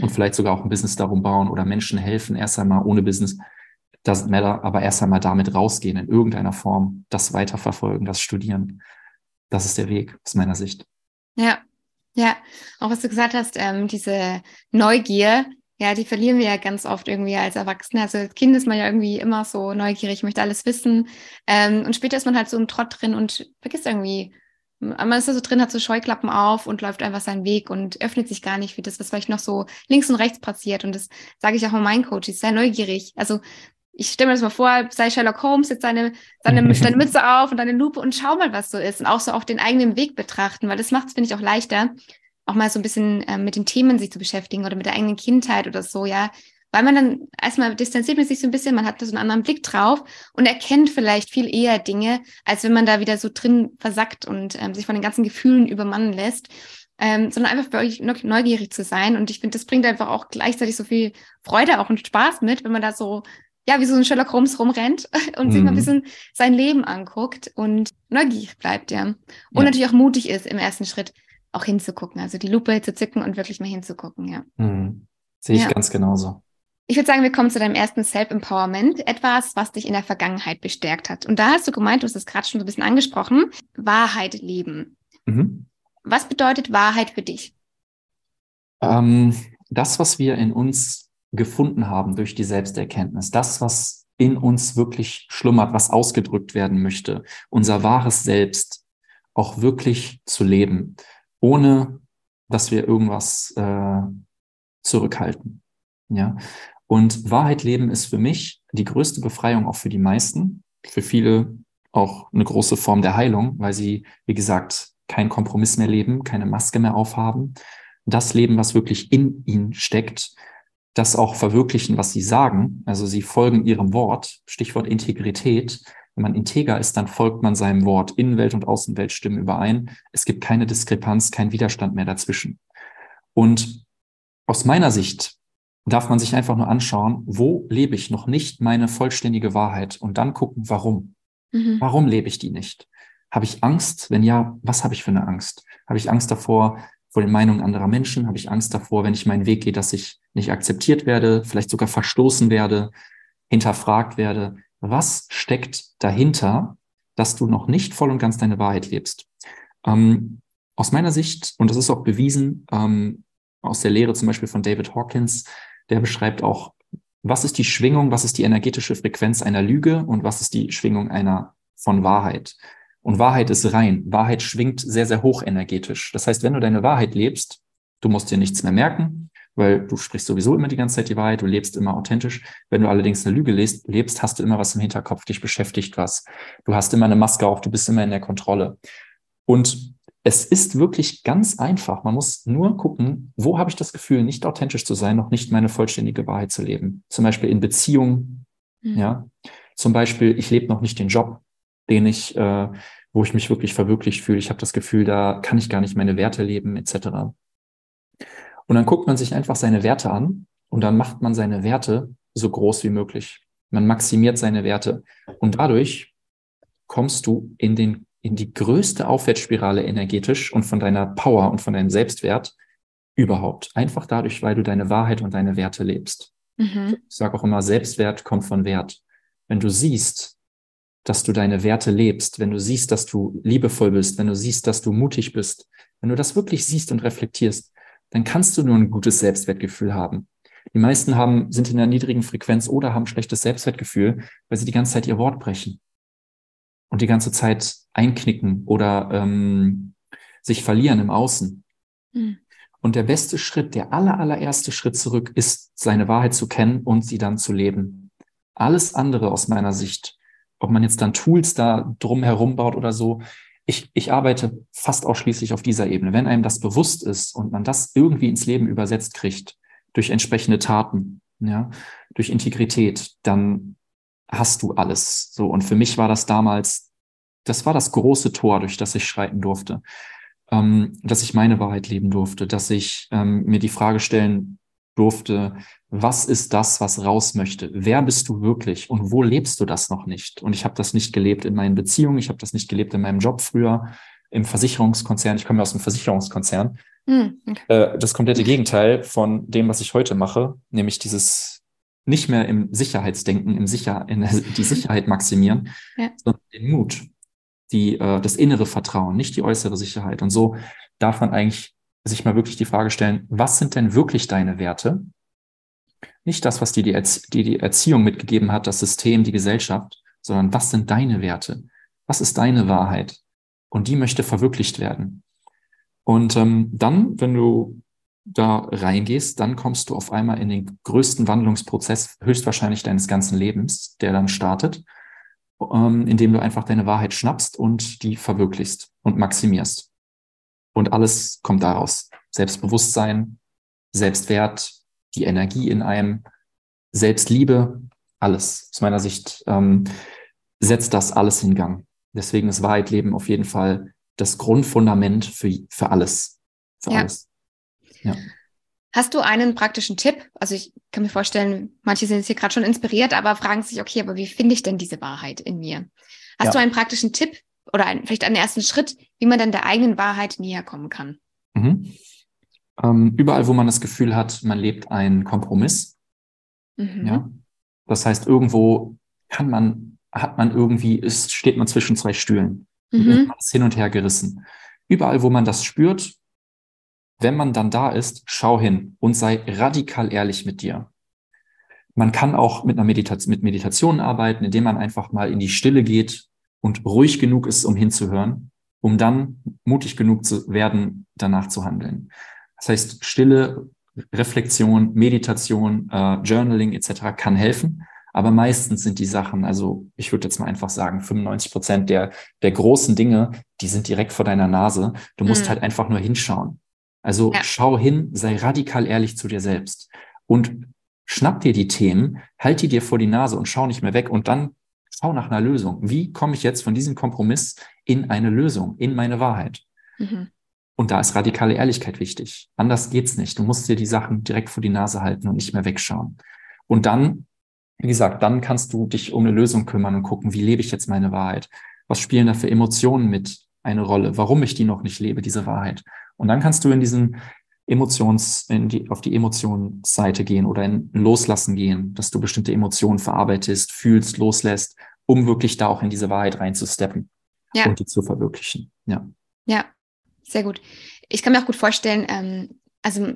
und vielleicht sogar auch ein Business darum bauen oder Menschen helfen, erst einmal ohne Business, doesn't matter, aber erst einmal damit rausgehen in irgendeiner Form, das weiterverfolgen, das studieren. Das ist der Weg aus meiner Sicht. Ja, ja, auch was du gesagt hast, ähm, diese Neugier, ja, die verlieren wir ja ganz oft irgendwie als Erwachsene. Also als Kind ist man ja irgendwie immer so neugierig, möchte alles wissen. Ähm, und später ist man halt so im Trott drin und vergisst irgendwie, man ist da so drin, hat so Scheuklappen auf und läuft einfach seinen Weg und öffnet sich gar nicht für das, was vielleicht noch so links und rechts passiert. Und das sage ich auch mal meinen Coaches, sei neugierig. Also ich stelle mir das mal vor, sei Sherlock Holmes, jetzt seine, seine, seine Mütze auf und deine Lupe und schau mal, was so ist. Und auch so auf den eigenen Weg betrachten, weil das macht es, finde ich, auch leichter, auch mal so ein bisschen äh, mit den Themen sich zu beschäftigen oder mit der eigenen Kindheit oder so, ja weil man dann erstmal distanziert man sich so ein bisschen, man hat da so einen anderen Blick drauf und erkennt vielleicht viel eher Dinge, als wenn man da wieder so drin versackt und ähm, sich von den ganzen Gefühlen übermannen lässt. Ähm, sondern einfach euch neugierig zu sein. Und ich finde, das bringt einfach auch gleichzeitig so viel Freude auch und Spaß mit, wenn man da so, ja, wie so ein Sherlock Holmes rumrennt und mhm. sich mal ein mhm. bisschen sein Leben anguckt und neugierig bleibt, ja. Und ja. natürlich auch mutig ist im ersten Schritt auch hinzugucken, also die Lupe zu zücken und wirklich mal hinzugucken, ja. Mhm. Sehe ich ja. ganz genauso. Ich würde sagen, wir kommen zu deinem ersten Self-Empowerment, etwas, was dich in der Vergangenheit bestärkt hat. Und da hast du gemeint, du hast es gerade schon so ein bisschen angesprochen, Wahrheit leben. Mhm. Was bedeutet Wahrheit für dich? Ähm, das, was wir in uns gefunden haben durch die Selbsterkenntnis, das, was in uns wirklich schlummert, was ausgedrückt werden möchte, unser wahres Selbst, auch wirklich zu leben, ohne dass wir irgendwas äh, zurückhalten. Ja. Und Wahrheit leben ist für mich die größte Befreiung auch für die meisten, für viele auch eine große Form der Heilung, weil sie, wie gesagt, keinen Kompromiss mehr leben, keine Maske mehr aufhaben, das Leben, was wirklich in ihnen steckt, das auch verwirklichen, was sie sagen. Also sie folgen ihrem Wort, Stichwort Integrität. Wenn man integer ist, dann folgt man seinem Wort. Innenwelt und Außenwelt stimmen überein. Es gibt keine Diskrepanz, kein Widerstand mehr dazwischen. Und aus meiner Sicht darf man sich einfach nur anschauen, wo lebe ich noch nicht meine vollständige Wahrheit und dann gucken, warum. Mhm. Warum lebe ich die nicht? Habe ich Angst? Wenn ja, was habe ich für eine Angst? Habe ich Angst davor, vor den Meinungen anderer Menschen? Habe ich Angst davor, wenn ich meinen Weg gehe, dass ich nicht akzeptiert werde, vielleicht sogar verstoßen werde, hinterfragt werde? Was steckt dahinter, dass du noch nicht voll und ganz deine Wahrheit lebst? Ähm, aus meiner Sicht, und das ist auch bewiesen ähm, aus der Lehre zum Beispiel von David Hawkins, der beschreibt auch, was ist die Schwingung, was ist die energetische Frequenz einer Lüge und was ist die Schwingung einer von Wahrheit. Und Wahrheit ist rein. Wahrheit schwingt sehr, sehr hoch energetisch. Das heißt, wenn du deine Wahrheit lebst, du musst dir nichts mehr merken, weil du sprichst sowieso immer die ganze Zeit die Wahrheit, du lebst immer authentisch. Wenn du allerdings eine Lüge lebst, hast du immer was im Hinterkopf, dich beschäftigt was. Du hast immer eine Maske auf, du bist immer in der Kontrolle. Und es ist wirklich ganz einfach. Man muss nur gucken, wo habe ich das Gefühl, nicht authentisch zu sein, noch nicht meine vollständige Wahrheit zu leben. Zum Beispiel in Beziehungen, mhm. ja. Zum Beispiel, ich lebe noch nicht den Job, den ich, äh, wo ich mich wirklich verwirklicht fühle. Ich habe das Gefühl, da kann ich gar nicht meine Werte leben, etc. Und dann guckt man sich einfach seine Werte an und dann macht man seine Werte so groß wie möglich. Man maximiert seine Werte und dadurch kommst du in den in die größte Aufwärtsspirale energetisch und von deiner Power und von deinem Selbstwert überhaupt. Einfach dadurch, weil du deine Wahrheit und deine Werte lebst. Mhm. Ich sage auch immer, Selbstwert kommt von Wert. Wenn du siehst, dass du deine Werte lebst, wenn du siehst, dass du liebevoll bist, wenn du siehst, dass du mutig bist, wenn du das wirklich siehst und reflektierst, dann kannst du nur ein gutes Selbstwertgefühl haben. Die meisten haben, sind in einer niedrigen Frequenz oder haben schlechtes Selbstwertgefühl, weil sie die ganze Zeit ihr Wort brechen und die ganze Zeit einknicken oder ähm, sich verlieren im Außen. Mhm. Und der beste Schritt, der aller, allererste Schritt zurück ist, seine Wahrheit zu kennen und sie dann zu leben. Alles andere aus meiner Sicht ob man jetzt dann Tools da drum herum baut oder so. Ich, ich arbeite fast ausschließlich auf dieser Ebene. Wenn einem das bewusst ist und man das irgendwie ins Leben übersetzt kriegt, durch entsprechende Taten, ja, durch Integrität, dann hast du alles. So. Und für mich war das damals, das war das große Tor, durch das ich schreiten durfte. Ähm, dass ich meine Wahrheit leben durfte, dass ich ähm, mir die Frage stellen durfte, was ist das, was raus möchte? Wer bist du wirklich und wo lebst du das noch nicht? Und ich habe das nicht gelebt in meinen Beziehungen, ich habe das nicht gelebt in meinem Job früher, im Versicherungskonzern. Ich komme ja aus dem Versicherungskonzern. Mm, okay. äh, das komplette Gegenteil von dem, was ich heute mache, nämlich dieses nicht mehr im Sicherheitsdenken, im Sicher in die Sicherheit maximieren, ja. sondern den Mut, die, äh, das innere Vertrauen, nicht die äußere Sicherheit. Und so darf man eigentlich sich mal wirklich die Frage stellen, was sind denn wirklich deine Werte? Nicht das, was dir die, Erzie die, die Erziehung mitgegeben hat, das System, die Gesellschaft, sondern was sind deine Werte? Was ist deine Wahrheit? Und die möchte verwirklicht werden. Und ähm, dann, wenn du da reingehst, dann kommst du auf einmal in den größten Wandlungsprozess höchstwahrscheinlich deines ganzen Lebens, der dann startet, ähm, indem du einfach deine Wahrheit schnappst und die verwirklichst und maximierst. Und alles kommt daraus. Selbstbewusstsein, Selbstwert, die Energie in einem, Selbstliebe, alles. Aus meiner Sicht ähm, setzt das alles in Gang. Deswegen ist Wahrheitleben auf jeden Fall das Grundfundament für, für alles. Für ja. alles. Ja. Hast du einen praktischen Tipp? Also ich kann mir vorstellen, manche sind jetzt hier gerade schon inspiriert, aber fragen sich, okay, aber wie finde ich denn diese Wahrheit in mir? Hast ja. du einen praktischen Tipp oder ein, vielleicht einen ersten Schritt, wie man dann der eigenen Wahrheit näher kommen kann? Mhm. Ähm, überall, wo man das Gefühl hat, man lebt einen Kompromiss. Mhm. Ja. Das heißt, irgendwo kann man, hat man irgendwie, ist, steht man zwischen zwei Stühlen. Mhm. Man ist hin und her gerissen. Überall, wo man das spürt, wenn man dann da ist, schau hin und sei radikal ehrlich mit dir. Man kann auch mit einer Meditation, mit Meditation arbeiten, indem man einfach mal in die Stille geht und ruhig genug ist, um hinzuhören um dann mutig genug zu werden, danach zu handeln. Das heißt, Stille, Reflexion, Meditation, äh, Journaling etc. kann helfen. Aber meistens sind die Sachen, also ich würde jetzt mal einfach sagen, 95 Prozent der, der großen Dinge, die sind direkt vor deiner Nase. Du musst mhm. halt einfach nur hinschauen. Also ja. schau hin, sei radikal ehrlich zu dir selbst und schnapp dir die Themen, halt die dir vor die Nase und schau nicht mehr weg und dann schau nach einer Lösung. Wie komme ich jetzt von diesem Kompromiss in eine Lösung, in meine Wahrheit? Mhm. Und da ist radikale Ehrlichkeit wichtig. Anders geht's nicht. Du musst dir die Sachen direkt vor die Nase halten und nicht mehr wegschauen. Und dann, wie gesagt, dann kannst du dich um eine Lösung kümmern und gucken, wie lebe ich jetzt meine Wahrheit? Was spielen da für Emotionen mit eine Rolle? Warum ich die noch nicht lebe, diese Wahrheit? Und dann kannst du in diesen Emotions, in die, auf die Emotionsseite gehen oder in Loslassen gehen, dass du bestimmte Emotionen verarbeitest, fühlst, loslässt, um wirklich da auch in diese Wahrheit reinzusteppen ja. und die zu verwirklichen. Ja. Ja, sehr gut. Ich kann mir auch gut vorstellen, ähm, also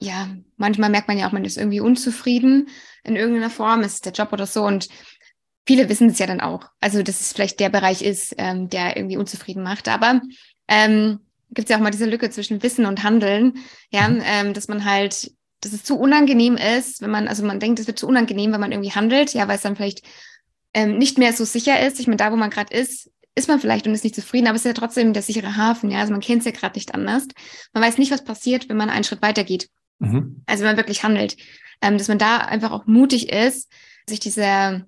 ja, manchmal merkt man ja auch, man ist irgendwie unzufrieden in irgendeiner Form, ist der Job oder so und viele wissen es ja dann auch. Also, dass es vielleicht der Bereich ist, ähm, der irgendwie unzufrieden macht. Aber ähm, gibt es ja auch mal diese Lücke zwischen Wissen und Handeln, ja, mhm. ähm, dass man halt, dass es zu unangenehm ist, wenn man, also man denkt, es wird zu unangenehm, wenn man irgendwie handelt, ja, weil es dann vielleicht ähm, nicht mehr so sicher ist. Ich meine, da, wo man gerade ist, ist man vielleicht und ist nicht zufrieden, aber es ist ja trotzdem der sichere Hafen, ja. Also man kennt es ja gerade nicht anders. Man weiß nicht, was passiert, wenn man einen Schritt weiter geht. Mhm. Also wenn man wirklich handelt. Ähm, dass man da einfach auch mutig ist, sich dieser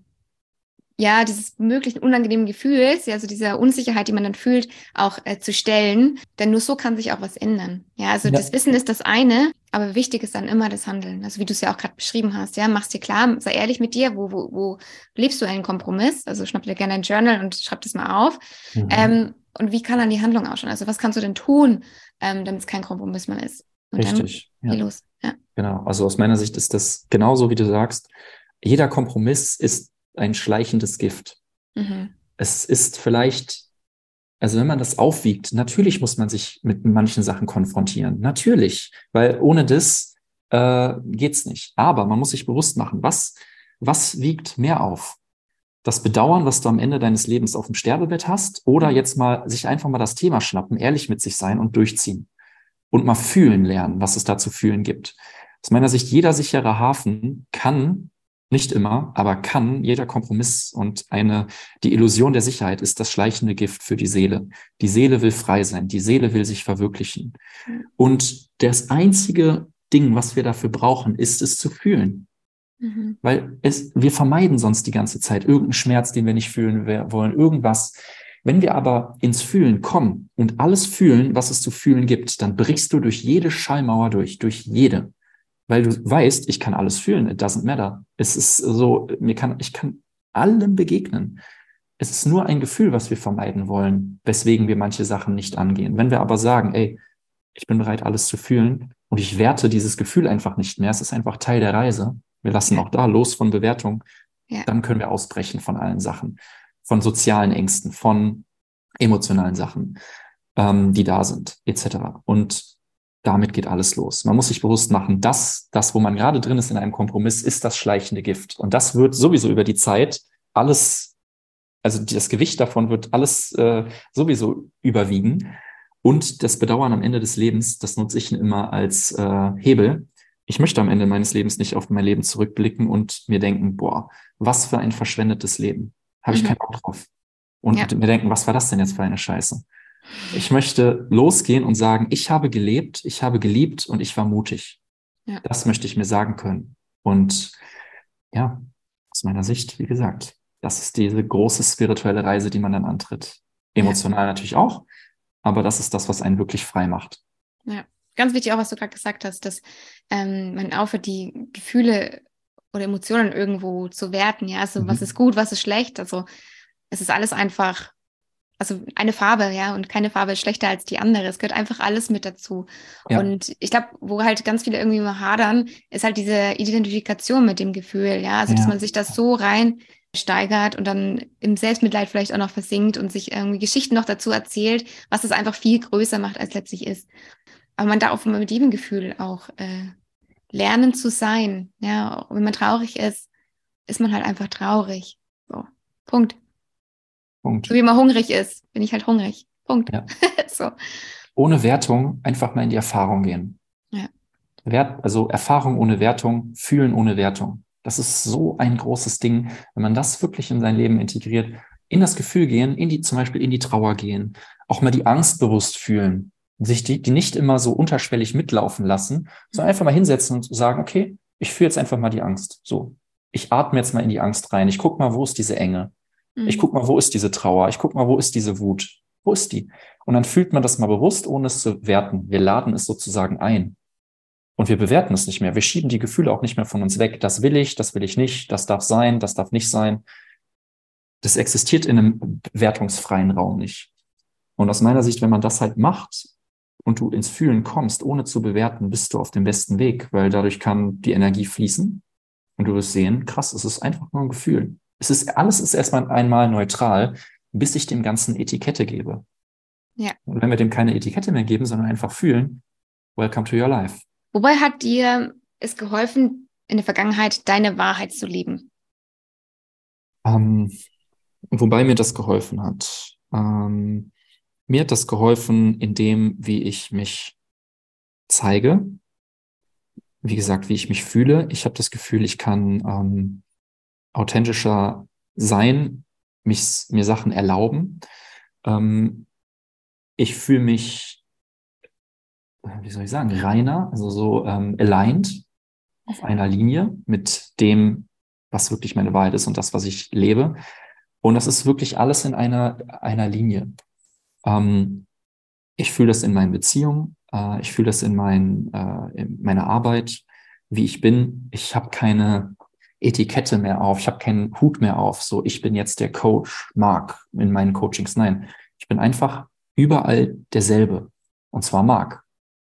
ja, dieses möglichen unangenehmen Gefühls, ja, also dieser Unsicherheit, die man dann fühlt, auch äh, zu stellen. Denn nur so kann sich auch was ändern. Ja, also ja. das Wissen ist das eine, aber wichtig ist dann immer das Handeln. Also wie du es ja auch gerade beschrieben hast, ja, machst dir klar, sei ehrlich mit dir, wo, wo, wo lebst du einen Kompromiss? Also schnapp dir gerne ein Journal und schreib das mal auf. Mhm. Ähm, und wie kann dann die Handlung ausschauen? Also was kannst du denn tun, ähm, damit es kein Kompromiss mehr ist? Und Richtig. Dann, ja. los. Ja. Genau. Also aus meiner Sicht ist das genauso, wie du sagst. Jeder Kompromiss ist ein schleichendes Gift. Mhm. Es ist vielleicht, also wenn man das aufwiegt, natürlich muss man sich mit manchen Sachen konfrontieren. Natürlich, weil ohne das äh, geht's nicht. Aber man muss sich bewusst machen, was, was wiegt mehr auf? Das Bedauern, was du am Ende deines Lebens auf dem Sterbebett hast, oder jetzt mal sich einfach mal das Thema schnappen, ehrlich mit sich sein und durchziehen und mal fühlen lernen, was es da zu fühlen gibt. Aus meiner Sicht, jeder sichere Hafen kann nicht immer, aber kann jeder Kompromiss und eine, die Illusion der Sicherheit ist das schleichende Gift für die Seele. Die Seele will frei sein, die Seele will sich verwirklichen. Und das einzige Ding, was wir dafür brauchen, ist es zu fühlen. Mhm. Weil es, wir vermeiden sonst die ganze Zeit irgendeinen Schmerz, den wir nicht fühlen wollen, irgendwas. Wenn wir aber ins Fühlen kommen und alles fühlen, was es zu fühlen gibt, dann brichst du durch jede Schallmauer durch, durch jede weil du weißt, ich kann alles fühlen. It doesn't matter. Es ist so, mir kann, ich kann allem begegnen. Es ist nur ein Gefühl, was wir vermeiden wollen, weswegen wir manche Sachen nicht angehen. Wenn wir aber sagen, ey, ich bin bereit, alles zu fühlen und ich werte dieses Gefühl einfach nicht mehr, es ist einfach Teil der Reise. Wir lassen auch da los von Bewertung. Ja. Dann können wir ausbrechen von allen Sachen, von sozialen Ängsten, von emotionalen Sachen, ähm, die da sind, etc. Und damit geht alles los. Man muss sich bewusst machen, dass das, wo man gerade drin ist in einem Kompromiss, ist das schleichende Gift. Und das wird sowieso über die Zeit alles, also das Gewicht davon wird alles äh, sowieso überwiegen. Und das Bedauern am Ende des Lebens, das nutze ich immer als äh, Hebel. Ich möchte am Ende meines Lebens nicht auf mein Leben zurückblicken und mir denken, boah, was für ein verschwendetes Leben. Habe ich mhm. keinen Bock drauf. Und ja. mir denken, was war das denn jetzt für eine Scheiße? Ich möchte losgehen und sagen, ich habe gelebt, ich habe geliebt und ich war mutig. Ja. Das möchte ich mir sagen können. Und ja, aus meiner Sicht, wie gesagt, das ist diese große spirituelle Reise, die man dann antritt. Emotional ja. natürlich auch, aber das ist das, was einen wirklich frei macht. Ja, ganz wichtig auch, was du gerade gesagt hast, dass ähm, man aufhört, die Gefühle oder Emotionen irgendwo zu werten. Ja, also mhm. was ist gut, was ist schlecht. Also es ist alles einfach also eine Farbe, ja, und keine Farbe ist schlechter als die andere. Es gehört einfach alles mit dazu. Ja. Und ich glaube, wo halt ganz viele irgendwie mal hadern, ist halt diese Identifikation mit dem Gefühl, ja. Also, ja. dass man sich das so rein steigert und dann im Selbstmitleid vielleicht auch noch versinkt und sich irgendwie Geschichten noch dazu erzählt, was es einfach viel größer macht, als letztlich ist. Aber man darf mit jedem Gefühl auch äh, lernen zu sein. Ja, auch wenn man traurig ist, ist man halt einfach traurig. So, Punkt. Punkt. So wie man hungrig ist, bin ich halt hungrig. Punkt. Ja. so. Ohne Wertung einfach mal in die Erfahrung gehen. Ja. Wert, also Erfahrung ohne Wertung, fühlen ohne Wertung. Das ist so ein großes Ding, wenn man das wirklich in sein Leben integriert, in das Gefühl gehen, in die, zum Beispiel in die Trauer gehen, auch mal die Angst bewusst fühlen, sich die, die nicht immer so unterschwellig mitlaufen lassen, sondern einfach mal hinsetzen und sagen, okay, ich fühle jetzt einfach mal die Angst. So. Ich atme jetzt mal in die Angst rein. Ich guck mal, wo ist diese Enge? Mhm. Ich guck mal, wo ist diese Trauer? Ich guck mal, wo ist diese Wut? Wo ist die? Und dann fühlt man das mal bewusst, ohne es zu werten. Wir laden es sozusagen ein. Und wir bewerten es nicht mehr. Wir schieben die Gefühle auch nicht mehr von uns weg. Das will ich, das will ich nicht, das darf sein, das darf nicht sein. Das existiert in einem wertungsfreien Raum nicht. Und aus meiner Sicht, wenn man das halt macht und du ins Fühlen kommst, ohne zu bewerten, bist du auf dem besten Weg, weil dadurch kann die Energie fließen und du wirst sehen, krass, es ist einfach nur ein Gefühl. Es ist, alles ist erstmal einmal neutral, bis ich dem Ganzen Etikette gebe. Ja. Und wenn wir dem keine Etikette mehr geben, sondern einfach fühlen, welcome to your life. Wobei hat dir es geholfen, in der Vergangenheit deine Wahrheit zu leben? Ähm, wobei mir das geholfen hat. Ähm, mir hat das geholfen, in dem, wie ich mich zeige. Wie gesagt, wie ich mich fühle. Ich habe das Gefühl, ich kann ähm, authentischer sein, mich, mir Sachen erlauben. Ähm, ich fühle mich wie soll ich sagen, reiner, also so ähm, aligned auf einer Linie mit dem, was wirklich meine Wahrheit ist und das, was ich lebe. Und das ist wirklich alles in einer, einer Linie. Ähm, ich fühle das in meinen Beziehungen, äh, ich fühle das in, mein, äh, in meiner Arbeit, wie ich bin. Ich habe keine Etikette mehr auf, ich habe keinen Hut mehr auf. So, ich bin jetzt der Coach Mark in meinen Coachings. Nein, ich bin einfach überall derselbe. Und zwar Mark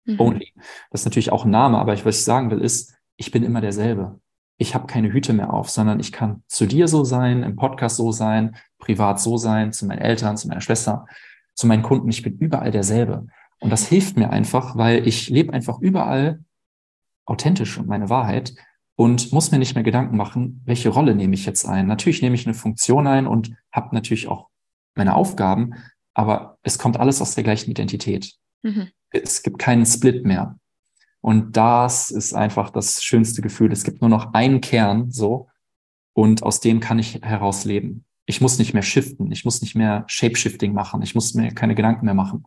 mhm. only. Das ist natürlich auch ein Name, aber ich, was ich sagen will, ist, ich bin immer derselbe. Ich habe keine Hüte mehr auf, sondern ich kann zu dir so sein, im Podcast so sein, privat so sein, zu meinen Eltern, zu meiner Schwester, zu meinen Kunden. Ich bin überall derselbe. Und das hilft mir einfach, weil ich lebe einfach überall authentisch und meine Wahrheit und muss mir nicht mehr Gedanken machen, welche Rolle nehme ich jetzt ein. Natürlich nehme ich eine Funktion ein und habe natürlich auch meine Aufgaben, aber es kommt alles aus der gleichen Identität. Mhm es gibt keinen Split mehr. Und das ist einfach das schönste Gefühl. Es gibt nur noch einen Kern, so. Und aus dem kann ich heraus leben. Ich muss nicht mehr shiften. Ich muss nicht mehr Shapeshifting machen. Ich muss mir keine Gedanken mehr machen.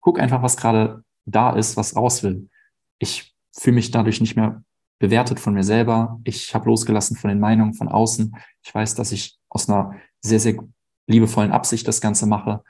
Guck einfach, was gerade da ist, was raus will. Ich fühle mich dadurch nicht mehr bewertet von mir selber. Ich habe losgelassen von den Meinungen von außen. Ich weiß, dass ich aus einer sehr, sehr liebevollen Absicht das Ganze mache.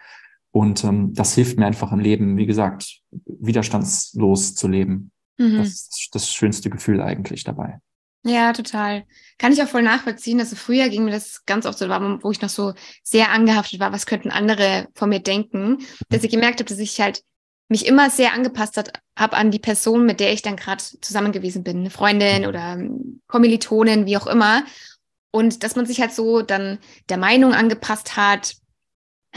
Und ähm, das hilft mir einfach im Leben, wie gesagt, widerstandslos zu leben. Mhm. Das ist das schönste Gefühl eigentlich dabei. Ja, total. Kann ich auch voll nachvollziehen. Also früher ging mir das ganz oft so, wo ich noch so sehr angehaftet war, was könnten andere von mir denken, dass ich gemerkt habe, dass ich halt mich immer sehr angepasst habe an die Person, mit der ich dann gerade zusammen gewesen bin, eine Freundin oder Kommilitonin, wie auch immer. Und dass man sich halt so dann der Meinung angepasst hat,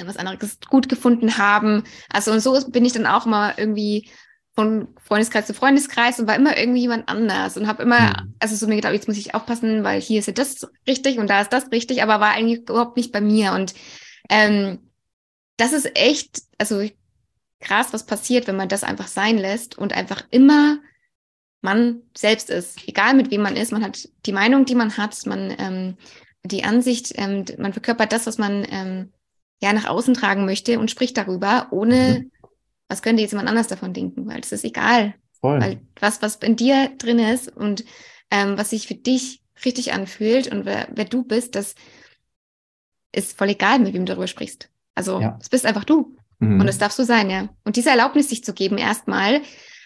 was anderes gut gefunden haben. Also und so bin ich dann auch mal irgendwie von Freundeskreis zu Freundeskreis und war immer irgendwie jemand anders und habe immer, mhm. also so mir gedacht, jetzt muss ich aufpassen, weil hier ist ja das richtig und da ist das richtig, aber war eigentlich überhaupt nicht bei mir. Und ähm, das ist echt, also krass, was passiert, wenn man das einfach sein lässt und einfach immer man selbst ist. Egal mit wem man ist, man hat die Meinung, die man hat, man ähm, die Ansicht, ähm, man verkörpert das, was man ähm, ja nach außen tragen möchte und spricht darüber, ohne mhm. was könnte jetzt jemand anders davon denken, weil es ist egal. Voll. Weil was, was in dir drin ist und ähm, was sich für dich richtig anfühlt und wer, wer du bist, das ist voll egal, mit wem du darüber sprichst. Also ja. es bist einfach du. Mhm. Und es darf so sein, ja. Und diese Erlaubnis sich zu geben, erstmal,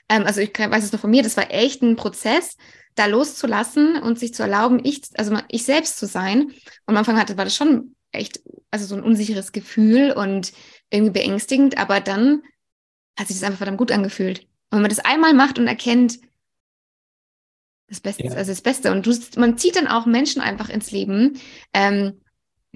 ähm, also ich weiß es noch von mir, das war echt ein Prozess, da loszulassen und sich zu erlauben, ich, also ich selbst zu sein. Und am Anfang hatte, war das schon echt, also so ein unsicheres Gefühl und irgendwie beängstigend, aber dann hat sich das einfach verdammt gut angefühlt. Und wenn man das einmal macht und erkennt, das Beste ja. also das Beste. Und du, man zieht dann auch Menschen einfach ins Leben, ähm,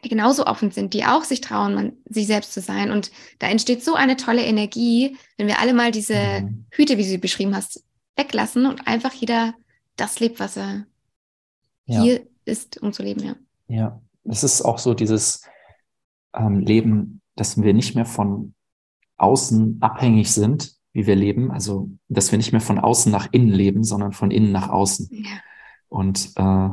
die genauso offen sind, die auch sich trauen, man, sich selbst zu sein. Und da entsteht so eine tolle Energie, wenn wir alle mal diese mhm. Hüte, wie du sie beschrieben hast, weglassen und einfach jeder das lebt, was er ja. hier ist, um zu leben, ja. Ja, es ist auch so dieses ähm, Leben, dass wir nicht mehr von außen abhängig sind, wie wir leben. Also, dass wir nicht mehr von außen nach innen leben, sondern von innen nach außen. Ja. Und äh,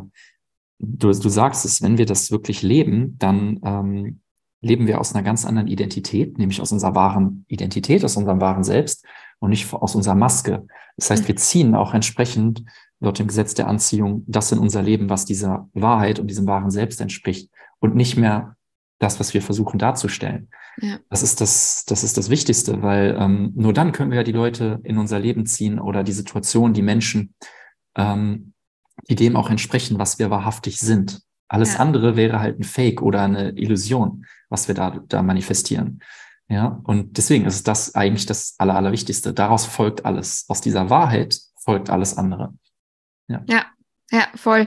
du, du sagst es, wenn wir das wirklich leben, dann ähm, leben wir aus einer ganz anderen Identität, nämlich aus unserer wahren Identität, aus unserem wahren Selbst und nicht aus unserer Maske. Das heißt, wir ziehen auch entsprechend laut dem Gesetz der Anziehung das in unser Leben, was dieser Wahrheit und diesem wahren Selbst entspricht und nicht mehr das, was wir versuchen darzustellen. Ja. Das ist das, das ist das Wichtigste, weil ähm, nur dann können wir ja die Leute in unser Leben ziehen oder die Situation, die Menschen, ähm, die dem auch entsprechen, was wir wahrhaftig sind. Alles ja. andere wäre halt ein Fake oder eine Illusion, was wir da, da manifestieren. Ja, und deswegen ist das eigentlich das Aller, Allerwichtigste. Daraus folgt alles. Aus dieser Wahrheit folgt alles andere. Ja, ja, ja voll.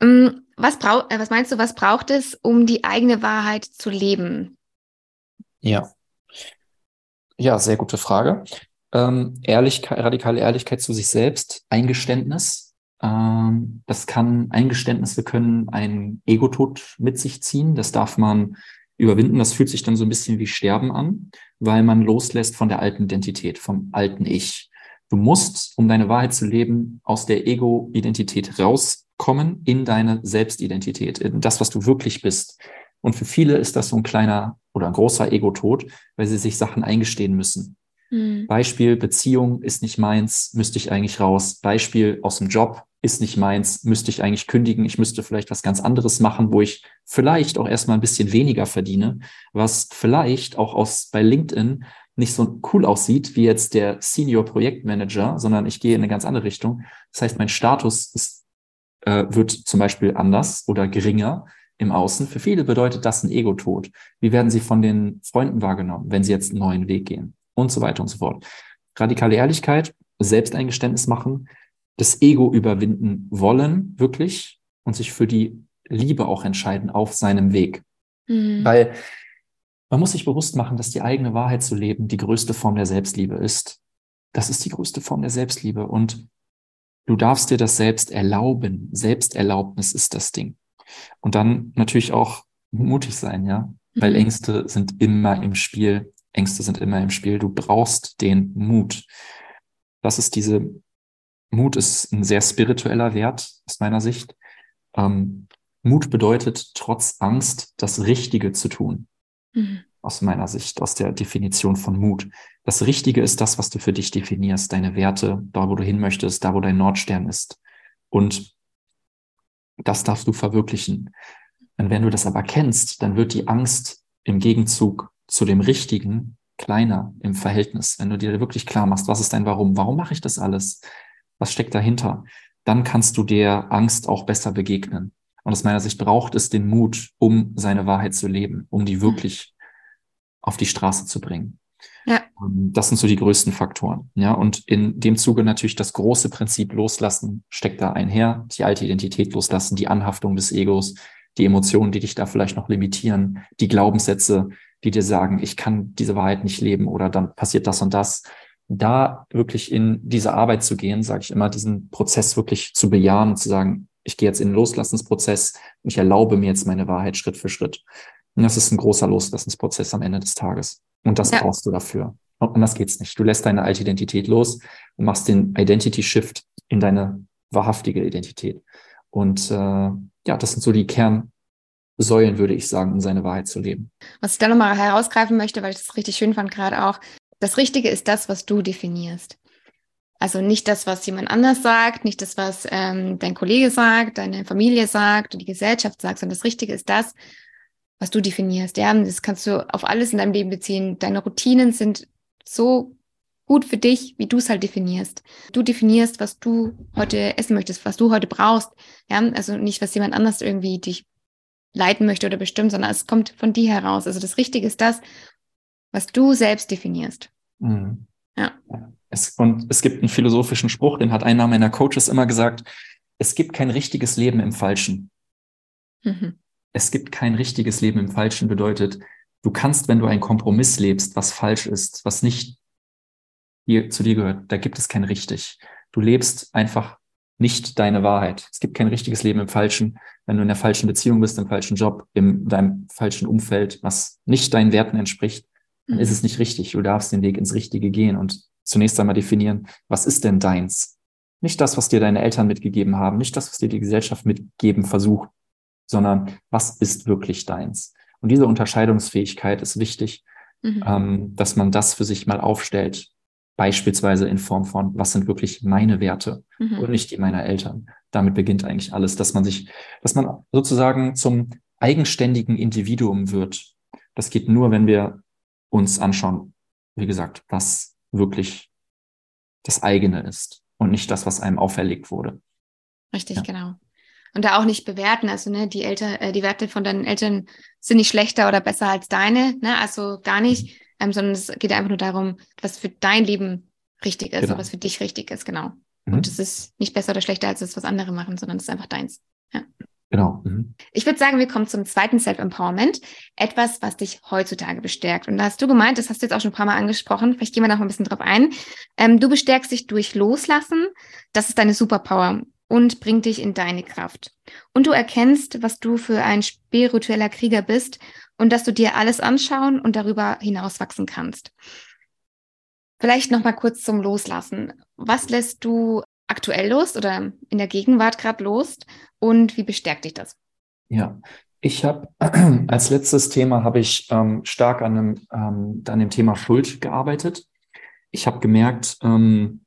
Ähm, was, brauch, äh, was meinst du, was braucht es, um die eigene Wahrheit zu leben? Ja. Ja, sehr gute Frage. Ähm, Ehrlichkeit, radikale Ehrlichkeit zu sich selbst, Eingeständnis. Ähm, das kann, Eingeständnisse können einen Egotod mit sich ziehen. Das darf man überwinden. Das fühlt sich dann so ein bisschen wie Sterben an, weil man loslässt von der alten Identität, vom alten Ich. Du musst, um deine Wahrheit zu leben, aus der Ego-Identität rauskommen in deine Selbstidentität, in das, was du wirklich bist. Und für viele ist das so ein kleiner oder ein großer Ego-Tod, weil sie sich Sachen eingestehen müssen. Mhm. Beispiel, Beziehung ist nicht meins, müsste ich eigentlich raus. Beispiel aus dem Job ist nicht meins, müsste ich eigentlich kündigen. Ich müsste vielleicht was ganz anderes machen, wo ich vielleicht auch erstmal ein bisschen weniger verdiene, was vielleicht auch aus bei LinkedIn nicht so cool aussieht wie jetzt der Senior Projektmanager, sondern ich gehe in eine ganz andere Richtung. Das heißt, mein Status ist, äh, wird zum Beispiel anders oder geringer im Außen. Für viele bedeutet das ein Ego-Tod. Wie werden sie von den Freunden wahrgenommen, wenn sie jetzt einen neuen Weg gehen? Und so weiter und so fort. Radikale Ehrlichkeit, Selbsteingeständnis machen, das Ego überwinden wollen, wirklich, und sich für die Liebe auch entscheiden auf seinem Weg. Mhm. Weil man muss sich bewusst machen, dass die eigene Wahrheit zu leben die größte Form der Selbstliebe ist. Das ist die größte Form der Selbstliebe. Und du darfst dir das selbst erlauben. Selbsterlaubnis ist das Ding. Und dann natürlich auch mutig sein, ja. Weil mhm. Ängste sind immer im Spiel. Ängste sind immer im Spiel. Du brauchst den Mut. Das ist diese, Mut ist ein sehr spiritueller Wert aus meiner Sicht. Ähm, Mut bedeutet trotz Angst das Richtige zu tun. Mhm. Aus meiner Sicht, aus der Definition von Mut. Das Richtige ist das, was du für dich definierst, deine Werte, da wo du hin möchtest, da wo dein Nordstern ist. Und das darfst du verwirklichen. Und wenn du das aber kennst, dann wird die Angst im Gegenzug zu dem Richtigen kleiner im Verhältnis. Wenn du dir wirklich klar machst, was ist dein Warum? Warum mache ich das alles? Was steckt dahinter? Dann kannst du der Angst auch besser begegnen. Und aus meiner Sicht braucht es den Mut, um seine Wahrheit zu leben, um die wirklich auf die Straße zu bringen. Ja. Ähm, das sind so die größten Faktoren. Ja, und in dem Zuge natürlich das große Prinzip loslassen steckt da einher. Die alte Identität loslassen, die Anhaftung des Egos, die Emotionen, die dich da vielleicht noch limitieren, die Glaubenssätze, die dir sagen, ich kann diese Wahrheit nicht leben oder dann passiert das und das. Da wirklich in diese Arbeit zu gehen, sage ich immer, diesen Prozess wirklich zu bejahen und zu sagen, ich gehe jetzt in den Loslassensprozess und ich erlaube mir jetzt meine Wahrheit Schritt für Schritt. Und das ist ein großer Loslassensprozess am Ende des Tages. Und das ja. brauchst du dafür. Und anders geht's nicht. Du lässt deine alte Identität los und machst den Identity Shift in deine wahrhaftige Identität. Und äh, ja, das sind so die Kernsäulen, würde ich sagen, um seine Wahrheit zu leben. Was ich da nochmal herausgreifen möchte, weil ich das richtig schön fand gerade auch, das Richtige ist das, was du definierst. Also nicht das, was jemand anders sagt, nicht das, was ähm, dein Kollege sagt, deine Familie sagt die Gesellschaft sagt, sondern das Richtige ist das, was du definierst. Ja, das kannst du auf alles in deinem Leben beziehen. Deine Routinen sind so gut für dich, wie du es halt definierst. Du definierst, was du heute essen möchtest, was du heute brauchst. Ja, also nicht, was jemand anders irgendwie dich leiten möchte oder bestimmt, sondern es kommt von dir heraus. Also das Richtige ist das, was du selbst definierst. Mhm. Ja. Es, und es gibt einen philosophischen Spruch, den hat einer meiner Coaches immer gesagt, es gibt kein richtiges Leben im Falschen. Mhm es gibt kein richtiges Leben im Falschen bedeutet, du kannst, wenn du einen Kompromiss lebst, was falsch ist, was nicht dir, zu dir gehört, da gibt es kein richtig. Du lebst einfach nicht deine Wahrheit. Es gibt kein richtiges Leben im Falschen, wenn du in der falschen Beziehung bist, im falschen Job, in deinem falschen Umfeld, was nicht deinen Werten entspricht, dann mhm. ist es nicht richtig. Du darfst den Weg ins Richtige gehen und zunächst einmal definieren, was ist denn deins? Nicht das, was dir deine Eltern mitgegeben haben, nicht das, was dir die Gesellschaft mitgeben versucht, sondern was ist wirklich deins? Und diese Unterscheidungsfähigkeit ist wichtig, mhm. ähm, dass man das für sich mal aufstellt, beispielsweise in Form von, was sind wirklich meine Werte mhm. und nicht die meiner Eltern. Damit beginnt eigentlich alles, dass man sich, dass man sozusagen zum eigenständigen Individuum wird. Das geht nur, wenn wir uns anschauen, wie gesagt, was wirklich das eigene ist und nicht das, was einem auferlegt wurde. Richtig, ja. genau. Und da auch nicht bewerten, also ne, die Eltern, äh, die Werte von deinen Eltern sind nicht schlechter oder besser als deine, ne? Also gar nicht, mhm. ähm, sondern es geht einfach nur darum, was für dein Leben richtig ist, genau. was für dich richtig ist, genau. Mhm. Und es ist nicht besser oder schlechter als das, was andere machen, sondern es ist einfach deins. Ja. Genau. Mhm. Ich würde sagen, wir kommen zum zweiten Self-Empowerment. Etwas, was dich heutzutage bestärkt. Und da hast du gemeint, das hast du jetzt auch schon ein paar Mal angesprochen, vielleicht gehen wir noch ein bisschen drauf ein. Ähm, du bestärkst dich durch Loslassen. Das ist deine Superpower und bringt dich in deine Kraft. Und du erkennst, was du für ein spiritueller Krieger bist und dass du dir alles anschauen und darüber hinaus wachsen kannst. Vielleicht noch mal kurz zum Loslassen. Was lässt du aktuell los oder in der Gegenwart gerade los und wie bestärkt dich das? Ja, ich habe als letztes Thema habe ich ähm, stark an dem, ähm, an dem Thema Schuld gearbeitet. Ich habe gemerkt, ähm,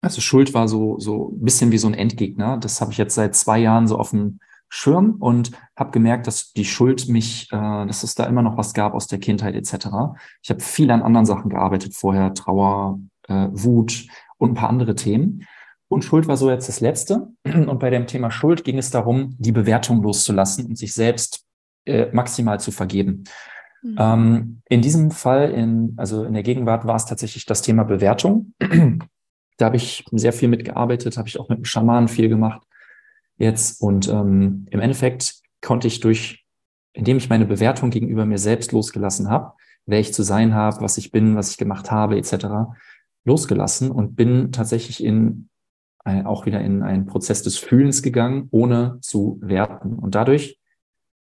also Schuld war so so ein bisschen wie so ein Endgegner. Das habe ich jetzt seit zwei Jahren so auf dem Schirm und habe gemerkt, dass die Schuld mich, äh, dass es da immer noch was gab aus der Kindheit etc. Ich habe viel an anderen Sachen gearbeitet vorher, Trauer, äh, Wut und ein paar andere Themen. Und Schuld war so jetzt das Letzte. Und bei dem Thema Schuld ging es darum, die Bewertung loszulassen und sich selbst äh, maximal zu vergeben. Mhm. Ähm, in diesem Fall, in, also in der Gegenwart, war es tatsächlich das Thema Bewertung. da habe ich sehr viel mitgearbeitet, habe ich auch mit dem Schamanen viel gemacht jetzt. Und ähm, im Endeffekt konnte ich durch, indem ich meine Bewertung gegenüber mir selbst losgelassen habe, wer ich zu sein habe, was ich bin, was ich gemacht habe, etc., losgelassen und bin tatsächlich in auch wieder in einen Prozess des Fühlens gegangen, ohne zu werten. Und dadurch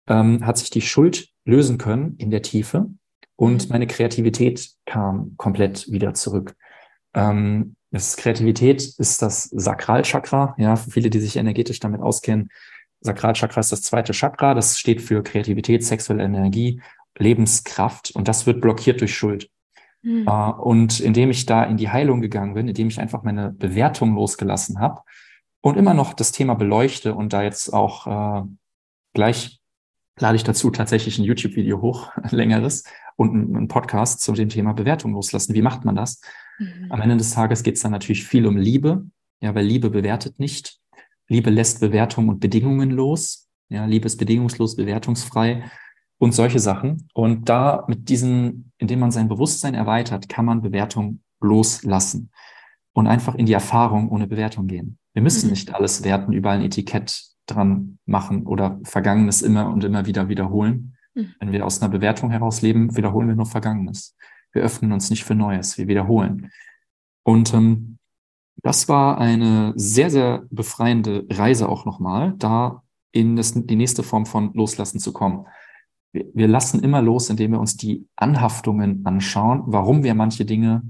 ähm, hat sich die Schuld lösen können in der Tiefe und mhm. meine Kreativität kam komplett wieder zurück. Ähm, das Kreativität ist das Sakralchakra. Ja, für viele, die sich energetisch damit auskennen, Sakralchakra ist das zweite Chakra. Das steht für Kreativität, sexuelle Energie, Lebenskraft und das wird blockiert durch Schuld. Mhm. Und indem ich da in die Heilung gegangen bin, indem ich einfach meine Bewertung losgelassen habe und immer noch das Thema beleuchte und da jetzt auch uh, gleich lade ich dazu tatsächlich ein YouTube-Video hoch, längeres und einen Podcast zu dem Thema Bewertung loslassen. Wie macht man das? Mhm. Am Ende des Tages geht es dann natürlich viel um Liebe, ja, weil Liebe bewertet nicht. Liebe lässt Bewertung und Bedingungen los. Ja, Liebe ist bedingungslos, bewertungsfrei und solche Sachen. Und da mit diesen, indem man sein Bewusstsein erweitert, kann man Bewertung loslassen und einfach in die Erfahrung ohne Bewertung gehen. Wir müssen mhm. nicht alles werten, überall ein Etikett dran machen oder Vergangenes immer und immer wieder wiederholen. Mhm. Wenn wir aus einer Bewertung heraus leben, wiederholen wir nur Vergangenes. Wir öffnen uns nicht für Neues, wir wiederholen. Und ähm, das war eine sehr, sehr befreiende Reise auch nochmal, da in das, die nächste Form von Loslassen zu kommen wir, wir lassen immer los, indem wir uns die Anhaftungen anschauen, warum wir manche Dinge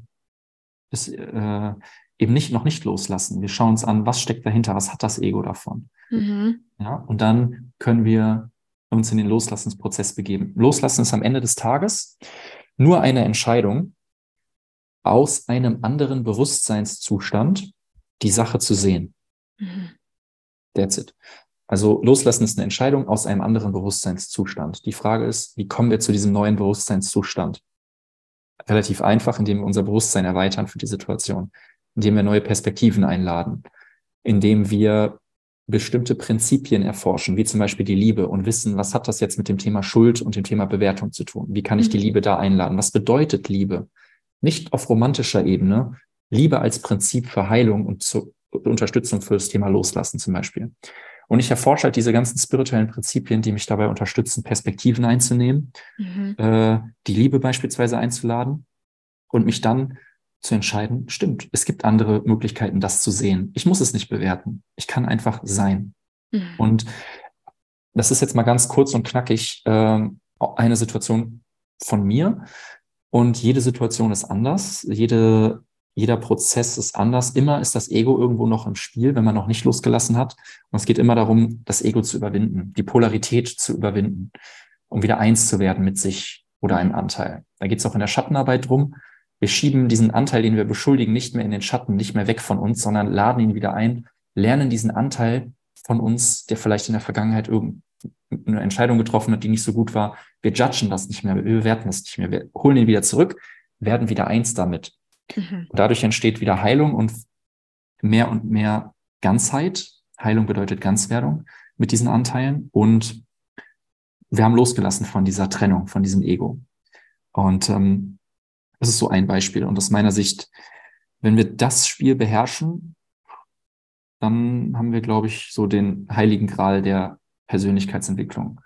ist, äh, eben nicht noch nicht loslassen. Wir schauen uns an, was steckt dahinter, was hat das Ego davon. Mhm. Ja, und dann können wir uns in den Loslassensprozess begeben. Loslassen ist am Ende des Tages nur eine Entscheidung, aus einem anderen Bewusstseinszustand die Sache zu sehen. Mhm. That's it. Also loslassen ist eine Entscheidung aus einem anderen Bewusstseinszustand. Die Frage ist, wie kommen wir zu diesem neuen Bewusstseinszustand? Relativ einfach, indem wir unser Bewusstsein erweitern für die Situation, indem wir neue Perspektiven einladen, indem wir bestimmte Prinzipien erforschen, wie zum Beispiel die Liebe und wissen, was hat das jetzt mit dem Thema Schuld und dem Thema Bewertung zu tun? Wie kann ich die mhm. Liebe da einladen? Was bedeutet Liebe? Nicht auf romantischer Ebene, Liebe als Prinzip für Heilung und zur Unterstützung für das Thema Loslassen zum Beispiel. Und ich erforsche halt diese ganzen spirituellen Prinzipien, die mich dabei unterstützen, Perspektiven einzunehmen, mhm. äh, die Liebe beispielsweise einzuladen und mich dann zu entscheiden, stimmt, es gibt andere Möglichkeiten, das zu sehen. Ich muss es nicht bewerten. Ich kann einfach sein. Mhm. Und das ist jetzt mal ganz kurz und knackig äh, eine Situation von mir. Und jede Situation ist anders, jede, jeder Prozess ist anders. Immer ist das Ego irgendwo noch im Spiel, wenn man noch nicht losgelassen hat. Und es geht immer darum, das Ego zu überwinden, die Polarität zu überwinden, um wieder eins zu werden mit sich oder einem Anteil. Da geht es auch in der Schattenarbeit drum. Wir schieben diesen Anteil, den wir beschuldigen, nicht mehr in den Schatten, nicht mehr weg von uns, sondern laden ihn wieder ein, lernen diesen Anteil von uns, der vielleicht in der Vergangenheit irgendeine Entscheidung getroffen hat, die nicht so gut war. Wir judgen das nicht mehr, wir bewerten das nicht mehr. Wir holen ihn wieder zurück, werden wieder eins damit. Mhm. Und dadurch entsteht wieder Heilung und mehr und mehr Ganzheit. Heilung bedeutet Ganzwerdung mit diesen Anteilen. Und wir haben losgelassen von dieser Trennung, von diesem Ego. Und ähm, das ist so ein Beispiel. Und aus meiner Sicht, wenn wir das Spiel beherrschen, dann haben wir, glaube ich, so den heiligen Gral der Persönlichkeitsentwicklung.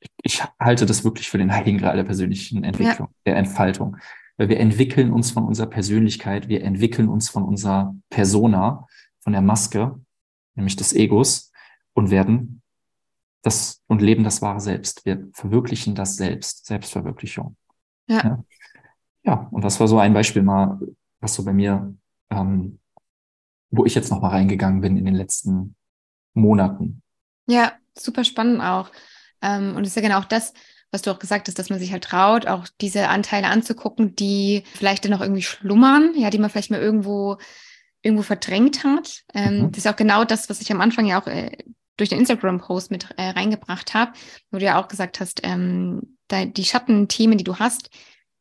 Ich, ich halte das wirklich für den heiligen Gral der persönlichen Entwicklung, ja. der Entfaltung. Weil wir entwickeln uns von unserer Persönlichkeit, wir entwickeln uns von unserer Persona, von der Maske, nämlich des Egos, und werden das und leben das wahre Selbst. Wir verwirklichen das Selbst, Selbstverwirklichung. Ja. ja. ja. und das war so ein Beispiel mal, was so bei mir ähm, wo ich jetzt nochmal reingegangen bin in den letzten Monaten. Ja, super spannend auch. Ähm, und es ist ja genau auch das, was du auch gesagt hast, dass man sich halt traut, auch diese Anteile anzugucken, die vielleicht dann noch irgendwie schlummern, ja, die man vielleicht mal irgendwo, irgendwo verdrängt hat. Ähm, mhm. Das ist auch genau das, was ich am Anfang ja auch äh, durch den Instagram-Post mit äh, reingebracht habe, wo du ja auch gesagt hast, ähm, da, die Schattenthemen, die du hast,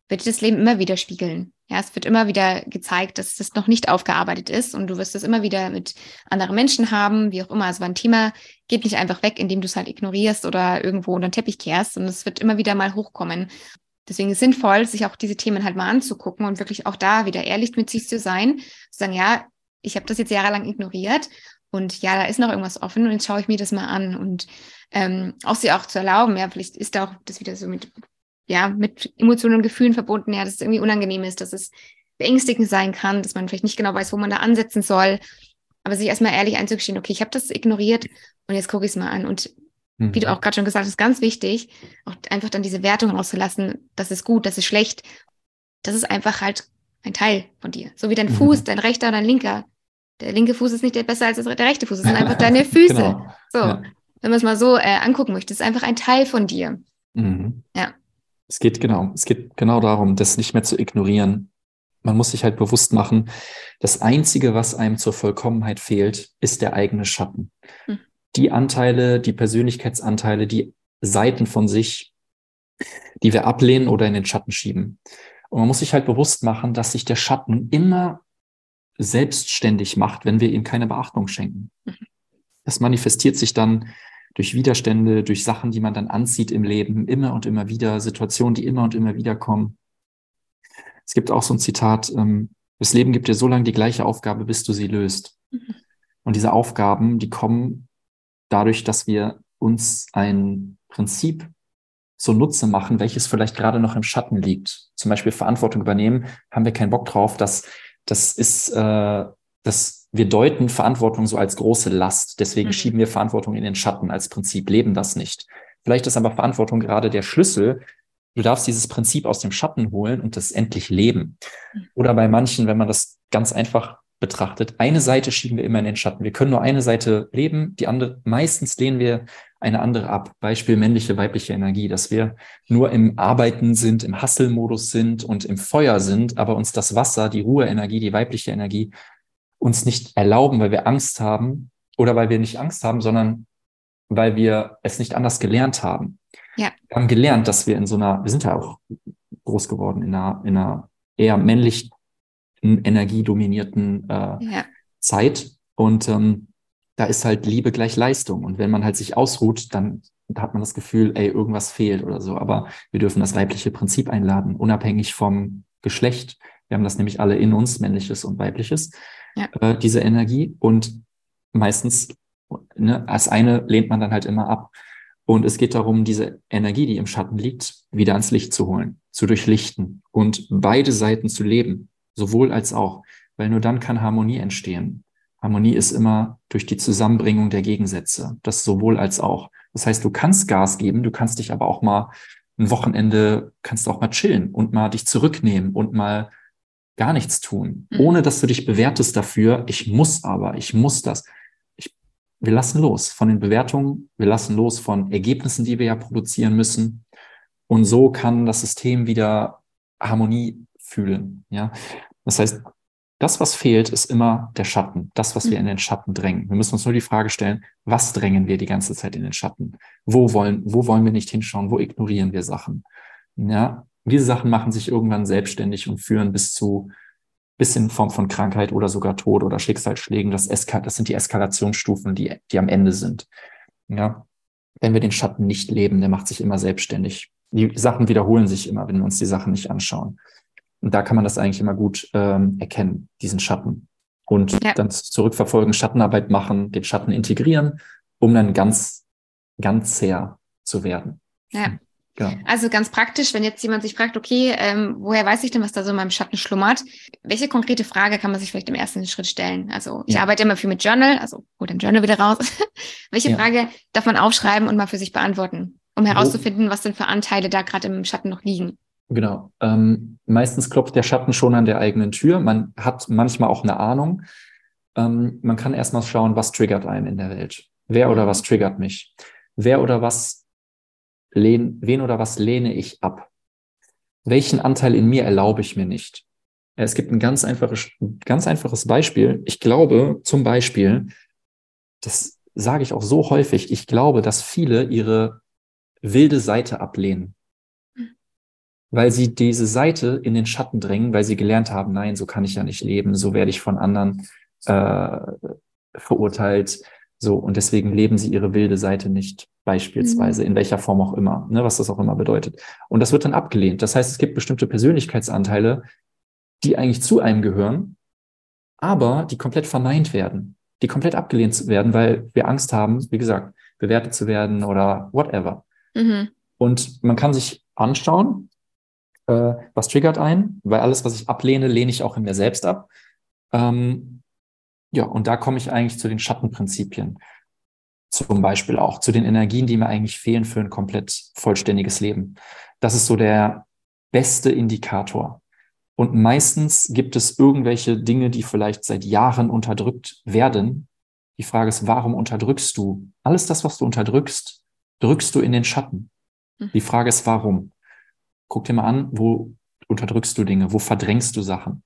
wird das Leben immer wieder spiegeln. Ja, es wird immer wieder gezeigt, dass das noch nicht aufgearbeitet ist und du wirst es immer wieder mit anderen Menschen haben, wie auch immer. Also ein Thema geht nicht einfach weg, indem du es halt ignorierst oder irgendwo unter den Teppich kehrst und es wird immer wieder mal hochkommen. Deswegen ist es sinnvoll, sich auch diese Themen halt mal anzugucken und wirklich auch da wieder ehrlich mit sich zu sein, zu sagen, ja, ich habe das jetzt jahrelang ignoriert und ja, da ist noch irgendwas offen und jetzt schaue ich mir das mal an und ähm, auch sie auch zu erlauben, ja, vielleicht ist da auch das wieder so mit ja, mit Emotionen und Gefühlen verbunden, ja, dass es irgendwie unangenehm ist, dass es beängstigend sein kann, dass man vielleicht nicht genau weiß, wo man da ansetzen soll. Aber sich erstmal ehrlich einzugestehen, okay, ich habe das ignoriert und jetzt gucke ich es mal an. Und mhm. wie du auch gerade schon gesagt hast, ganz wichtig, auch einfach dann diese Wertung rauszulassen, das ist gut, das ist schlecht. Das ist einfach halt ein Teil von dir. So wie dein mhm. Fuß, dein rechter oder dein linker. Der linke Fuß ist nicht besser als der rechte Fuß. Es sind einfach deine Füße. genau. So, ja. wenn man es mal so äh, angucken möchte, ist einfach ein Teil von dir. Mhm. Ja. Es geht genau, es geht genau darum, das nicht mehr zu ignorieren. Man muss sich halt bewusst machen, das Einzige, was einem zur Vollkommenheit fehlt, ist der eigene Schatten. Hm. Die Anteile, die Persönlichkeitsanteile, die Seiten von sich, die wir ablehnen oder in den Schatten schieben. Und man muss sich halt bewusst machen, dass sich der Schatten immer selbstständig macht, wenn wir ihm keine Beachtung schenken. Mhm. Das manifestiert sich dann durch Widerstände, durch Sachen, die man dann anzieht im Leben, immer und immer wieder, Situationen, die immer und immer wieder kommen. Es gibt auch so ein Zitat, ähm, das Leben gibt dir so lange die gleiche Aufgabe, bis du sie löst. Mhm. Und diese Aufgaben, die kommen dadurch, dass wir uns ein Prinzip zunutze machen, welches vielleicht gerade noch im Schatten liegt. Zum Beispiel Verantwortung übernehmen, haben wir keinen Bock drauf. Das, das ist, äh, das wir deuten Verantwortung so als große Last. Deswegen mhm. schieben wir Verantwortung in den Schatten als Prinzip, leben das nicht. Vielleicht ist aber Verantwortung gerade der Schlüssel. Du darfst dieses Prinzip aus dem Schatten holen und das endlich leben. Mhm. Oder bei manchen, wenn man das ganz einfach betrachtet, eine Seite schieben wir immer in den Schatten. Wir können nur eine Seite leben, die andere, meistens lehnen wir eine andere ab. Beispiel männliche, weibliche Energie, dass wir nur im Arbeiten sind, im Hustle-Modus sind und im Feuer sind, aber uns das Wasser, die Ruheenergie, die weibliche Energie uns nicht erlauben, weil wir Angst haben oder weil wir nicht Angst haben, sondern weil wir es nicht anders gelernt haben. Ja. Wir haben gelernt, dass wir in so einer, wir sind ja auch groß geworden in einer, in einer eher männlich energiedominierten äh, ja. Zeit. Und ähm, da ist halt Liebe gleich Leistung. Und wenn man halt sich ausruht, dann hat man das Gefühl, ey, irgendwas fehlt oder so. Aber wir dürfen das weibliche Prinzip einladen, unabhängig vom Geschlecht. Wir haben das nämlich alle in uns, männliches und weibliches ja. äh, diese Energie. Und meistens, ne, als eine lehnt man dann halt immer ab. Und es geht darum, diese Energie, die im Schatten liegt, wieder ans Licht zu holen, zu durchlichten und beide Seiten zu leben, sowohl als auch, weil nur dann kann Harmonie entstehen. Harmonie ist immer durch die Zusammenbringung der Gegensätze, das sowohl als auch. Das heißt, du kannst Gas geben, du kannst dich aber auch mal ein Wochenende kannst auch mal chillen und mal dich zurücknehmen und mal gar nichts tun, mhm. ohne dass du dich bewertest dafür, ich muss aber, ich muss das. Ich, wir lassen los von den Bewertungen, wir lassen los von Ergebnissen, die wir ja produzieren müssen. Und so kann das System wieder Harmonie fühlen. Ja, das heißt, das, was fehlt, ist immer der Schatten, das, was wir mhm. in den Schatten drängen. Wir müssen uns nur die Frage stellen, was drängen wir die ganze Zeit in den Schatten? Wo wollen, wo wollen wir nicht hinschauen? Wo ignorieren wir Sachen? Ja, diese Sachen machen sich irgendwann selbstständig und führen bis zu, bis in Form von Krankheit oder sogar Tod oder Schicksalsschlägen. Das, Eska das sind die Eskalationsstufen, die, die am Ende sind. Ja, wenn wir den Schatten nicht leben, der macht sich immer selbstständig. Die Sachen wiederholen sich immer, wenn wir uns die Sachen nicht anschauen. Und da kann man das eigentlich immer gut ähm, erkennen, diesen Schatten. Und ja. dann zurückverfolgen, Schattenarbeit machen, den Schatten integrieren, um dann ganz, ganz sehr zu werden. Ja. Also ganz praktisch, wenn jetzt jemand sich fragt, okay, ähm, woher weiß ich denn, was da so in meinem Schatten schlummert? Welche konkrete Frage kann man sich vielleicht im ersten Schritt stellen? Also ich ja. arbeite immer viel mit Journal, also hol dein Journal wieder raus. Welche ja. Frage darf man aufschreiben und mal für sich beantworten, um herauszufinden, was denn für Anteile da gerade im Schatten noch liegen? Genau. Ähm, meistens klopft der Schatten schon an der eigenen Tür. Man hat manchmal auch eine Ahnung. Ähm, man kann erstmal schauen, was triggert einen in der Welt. Wer oder was triggert mich? Wer oder was lehn, wen oder was lehne ich ab? Welchen Anteil in mir erlaube ich mir nicht? Es gibt ein ganz einfaches, ganz einfaches Beispiel. Ich glaube zum Beispiel, das sage ich auch so häufig, ich glaube, dass viele ihre wilde Seite ablehnen weil sie diese Seite in den Schatten drängen, weil sie gelernt haben, nein, so kann ich ja nicht leben, so werde ich von anderen äh, verurteilt. So, und deswegen leben sie ihre wilde Seite nicht, beispielsweise, mhm. in welcher Form auch immer, ne, was das auch immer bedeutet. Und das wird dann abgelehnt. Das heißt, es gibt bestimmte Persönlichkeitsanteile, die eigentlich zu einem gehören, aber die komplett verneint werden, die komplett abgelehnt werden, weil wir Angst haben, wie gesagt, bewertet zu werden oder whatever. Mhm. Und man kann sich anschauen, äh, was triggert einen, weil alles, was ich ablehne, lehne ich auch in mir selbst ab. Ähm, ja, und da komme ich eigentlich zu den Schattenprinzipien. Zum Beispiel auch zu den Energien, die mir eigentlich fehlen für ein komplett vollständiges Leben. Das ist so der beste Indikator. Und meistens gibt es irgendwelche Dinge, die vielleicht seit Jahren unterdrückt werden. Die Frage ist, warum unterdrückst du? Alles das, was du unterdrückst, drückst du in den Schatten. Hm. Die Frage ist, warum? Guck dir mal an, wo unterdrückst du Dinge, wo verdrängst du Sachen.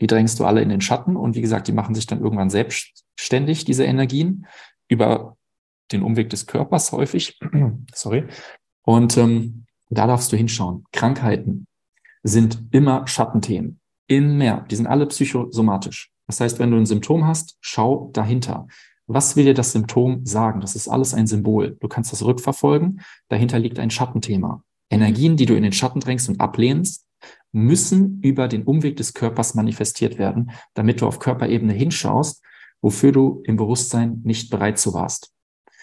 Die drängst du alle in den Schatten und wie gesagt, die machen sich dann irgendwann selbstständig, diese Energien, über den Umweg des Körpers häufig. Sorry. Und ähm, da darfst du hinschauen. Krankheiten sind immer Schattenthemen. Immer. Die sind alle psychosomatisch. Das heißt, wenn du ein Symptom hast, schau dahinter. Was will dir das Symptom sagen? Das ist alles ein Symbol. Du kannst das rückverfolgen. Dahinter liegt ein Schattenthema. Energien, die du in den Schatten drängst und ablehnst, müssen über den Umweg des Körpers manifestiert werden, damit du auf Körperebene hinschaust, wofür du im Bewusstsein nicht bereit zu warst.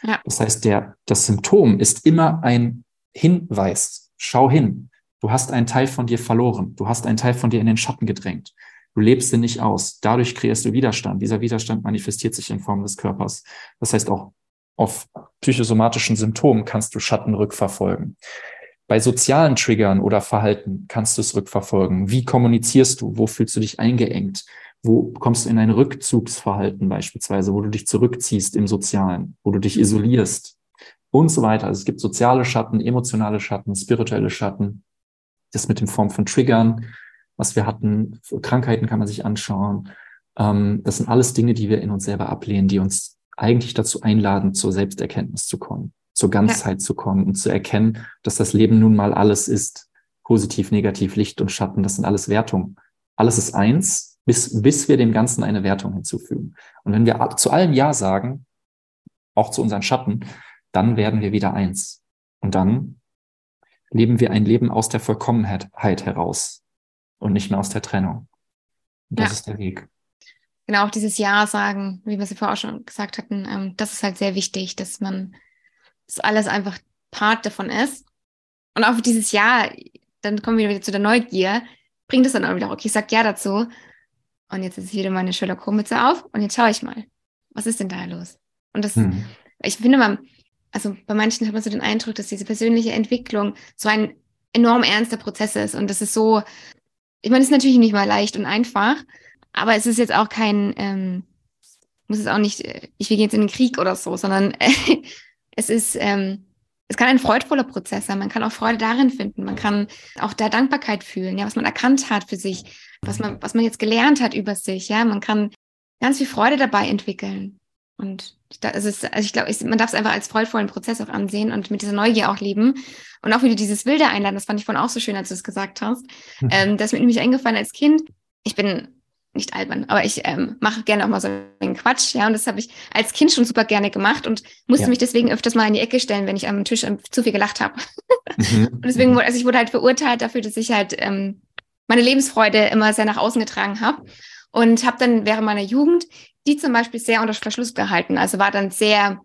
Ja. Das heißt, der, das Symptom ist immer ein Hinweis. Schau hin. Du hast einen Teil von dir verloren. Du hast einen Teil von dir in den Schatten gedrängt. Du lebst ihn nicht aus. Dadurch kreierst du Widerstand. Dieser Widerstand manifestiert sich in Form des Körpers. Das heißt, auch auf psychosomatischen Symptomen kannst du Schatten rückverfolgen. Bei sozialen Triggern oder Verhalten kannst du es rückverfolgen. Wie kommunizierst du? Wo fühlst du dich eingeengt? Wo kommst du in ein Rückzugsverhalten beispielsweise, wo du dich zurückziehst im Sozialen, wo du dich isolierst und so weiter. Also es gibt soziale Schatten, emotionale Schatten, spirituelle Schatten. Das mit in Form von Triggern, was wir hatten, Krankheiten kann man sich anschauen. Ähm, das sind alles Dinge, die wir in uns selber ablehnen, die uns eigentlich dazu einladen, zur Selbsterkenntnis zu kommen zur Ganzheit ja. zu kommen und zu erkennen, dass das Leben nun mal alles ist. Positiv, negativ, Licht und Schatten, das sind alles Wertungen. Alles ist eins, bis, bis wir dem Ganzen eine Wertung hinzufügen. Und wenn wir zu allem Ja sagen, auch zu unseren Schatten, dann werden wir wieder eins. Und dann leben wir ein Leben aus der Vollkommenheit heraus und nicht mehr aus der Trennung. Und das ja. ist der Weg. Genau, auch dieses Ja sagen, wie wir es vorher auch schon gesagt hatten, ähm, das ist halt sehr wichtig, dass man dass alles einfach Part davon ist. Und auch dieses Ja, dann kommen wir wieder zu der Neugier, bringt es dann auch wieder, okay, ich sag Ja dazu. Und jetzt ist wieder meine Sherlock Holmes auf und jetzt schaue ich mal, was ist denn da los? Und das, hm. ich finde, man, also bei manchen hat man so den Eindruck, dass diese persönliche Entwicklung so ein enorm ernster Prozess ist. Und das ist so, ich meine, es ist natürlich nicht mal leicht und einfach, aber es ist jetzt auch kein, ähm, muss es auch nicht, äh, ich will jetzt in den Krieg oder so, sondern äh, es ist, ähm, es kann ein freudvoller Prozess sein. Man kann auch Freude darin finden. Man kann auch da Dankbarkeit fühlen, ja, was man erkannt hat für sich, was man, was man jetzt gelernt hat über sich, ja. Man kann ganz viel Freude dabei entwickeln. Und also, es, also ich glaube, man darf es einfach als freudvollen Prozess auch ansehen und mit dieser Neugier auch leben. Und auch wieder dieses Wilde einladen, das fand ich vorhin auch so schön, als du es gesagt hast. Mhm. Ähm, das ist mir nämlich eingefallen als Kind. Ich bin nicht albern, aber ich ähm, mache gerne auch mal so einen Quatsch, ja, und das habe ich als Kind schon super gerne gemacht und musste ja. mich deswegen öfters mal in die Ecke stellen, wenn ich am Tisch ähm, zu viel gelacht habe. Mhm. und deswegen, also ich wurde halt verurteilt dafür, dass ich halt ähm, meine Lebensfreude immer sehr nach außen getragen habe und habe dann während meiner Jugend die zum Beispiel sehr unter Verschluss gehalten, also war dann sehr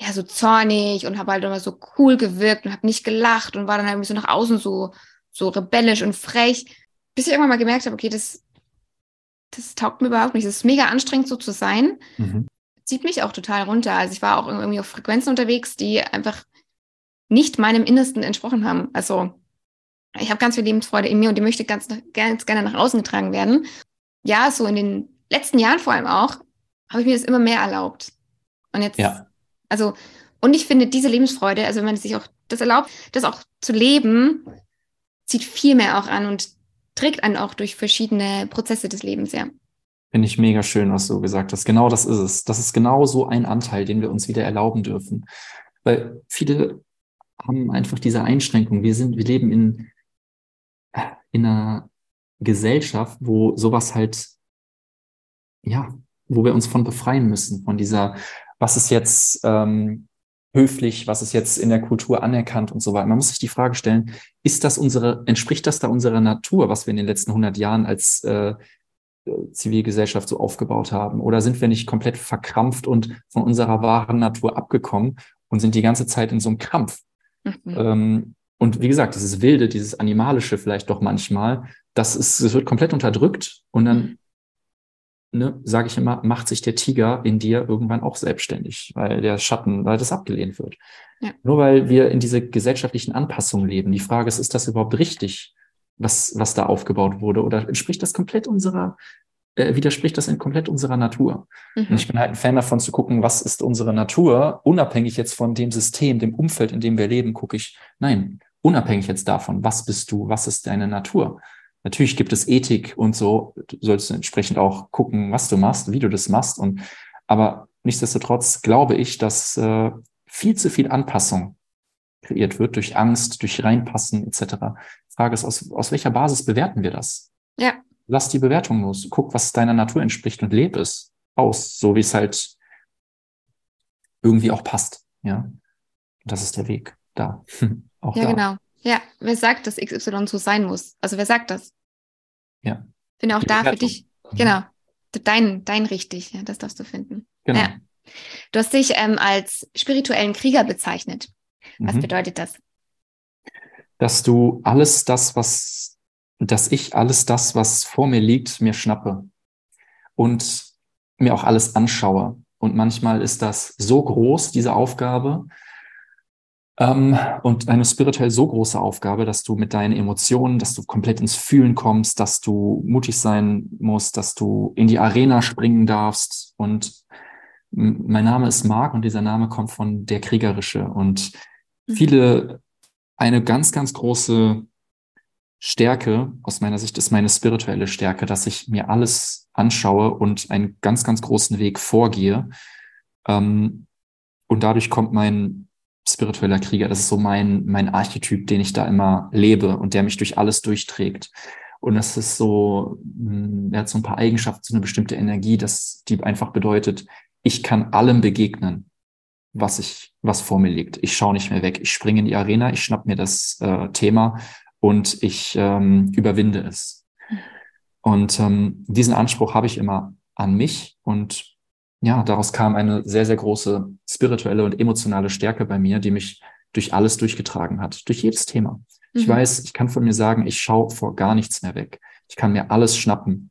ja so zornig und habe halt immer so cool gewirkt und habe nicht gelacht und war dann irgendwie so nach außen so so rebellisch und frech, bis ich irgendwann mal gemerkt habe, okay, das das taugt mir überhaupt nicht. Es ist mega anstrengend, so zu sein. Mhm. Zieht mich auch total runter. Also ich war auch irgendwie auf Frequenzen unterwegs, die einfach nicht meinem Innersten entsprochen haben. Also ich habe ganz viel Lebensfreude in mir und die möchte ganz, ganz gerne nach außen getragen werden. Ja, so in den letzten Jahren vor allem auch, habe ich mir das immer mehr erlaubt. Und jetzt, ja. also, und ich finde diese Lebensfreude, also wenn man sich auch das erlaubt, das auch zu leben, zieht viel mehr auch an und trägt einen auch durch verschiedene Prozesse des Lebens, ja. Finde ich mega schön, was du gesagt hast. Genau das ist es. Das ist genau so ein Anteil, den wir uns wieder erlauben dürfen. Weil viele haben einfach diese Einschränkung. Wir sind, wir leben in, in einer Gesellschaft, wo sowas halt, ja, wo wir uns von befreien müssen, von dieser, was ist jetzt ähm, höflich, was ist jetzt in der Kultur anerkannt und so weiter. Man muss sich die Frage stellen, ist das unsere, entspricht das da unserer Natur, was wir in den letzten 100 Jahren als äh, Zivilgesellschaft so aufgebaut haben? Oder sind wir nicht komplett verkrampft und von unserer wahren Natur abgekommen und sind die ganze Zeit in so einem Krampf? Mhm. Ähm, und wie gesagt, dieses Wilde, dieses Animalische vielleicht doch manchmal, das ist, es wird komplett unterdrückt und dann mhm ne, sage ich immer, macht sich der Tiger in dir irgendwann auch selbstständig, weil der Schatten, weil das abgelehnt wird. Ja. Nur weil wir in diese gesellschaftlichen Anpassungen leben. Die Frage ist, ist das überhaupt richtig, was, was da aufgebaut wurde? Oder entspricht das komplett unserer, äh, widerspricht das in komplett unserer Natur? Mhm. Und ich bin halt ein Fan davon zu gucken, was ist unsere Natur, unabhängig jetzt von dem System, dem Umfeld, in dem wir leben, gucke ich, nein, unabhängig jetzt davon, was bist du, was ist deine Natur? Natürlich gibt es Ethik und so. Du solltest entsprechend auch gucken, was du machst, wie du das machst. Und aber nichtsdestotrotz glaube ich, dass äh, viel zu viel Anpassung kreiert wird durch Angst, durch Reinpassen etc. Frage ist, aus, aus welcher Basis bewerten wir das? Ja. Lass die Bewertung los. Guck, was deiner Natur entspricht und lebe es aus, so wie es halt irgendwie auch passt. Ja. Und das ist der Weg da. auch ja, da. genau. Ja, wer sagt, dass XY so sein muss? Also wer sagt das? Ja. Finde auch Die da Bewertung. für dich, mhm. genau, dein, dein richtig, ja, das darfst du finden. Genau. Ja. Du hast dich ähm, als spirituellen Krieger bezeichnet. Was mhm. bedeutet das? Dass du alles das, was, dass ich alles das, was vor mir liegt, mir schnappe und mir auch alles anschaue. Und manchmal ist das so groß, diese Aufgabe, ähm, und eine spirituell so große Aufgabe, dass du mit deinen Emotionen, dass du komplett ins Fühlen kommst, dass du mutig sein musst, dass du in die Arena springen darfst. Und mein Name ist Marc und dieser Name kommt von der Kriegerische. Und mhm. viele, eine ganz, ganz große Stärke aus meiner Sicht ist meine spirituelle Stärke, dass ich mir alles anschaue und einen ganz, ganz großen Weg vorgehe. Ähm, und dadurch kommt mein spiritueller Krieger. Das ist so mein, mein Archetyp, den ich da immer lebe und der mich durch alles durchträgt. Und das ist so, hm, er hat so ein paar Eigenschaften, so eine bestimmte Energie, dass die einfach bedeutet, ich kann allem begegnen, was ich, was vor mir liegt. Ich schaue nicht mehr weg. Ich springe in die Arena, ich schnapp mir das äh, Thema und ich ähm, überwinde es. Und ähm, diesen Anspruch habe ich immer an mich und ja, daraus kam eine sehr, sehr große spirituelle und emotionale Stärke bei mir, die mich durch alles durchgetragen hat, durch jedes Thema. Mhm. Ich weiß, ich kann von mir sagen, ich schaue vor gar nichts mehr weg. Ich kann mir alles schnappen.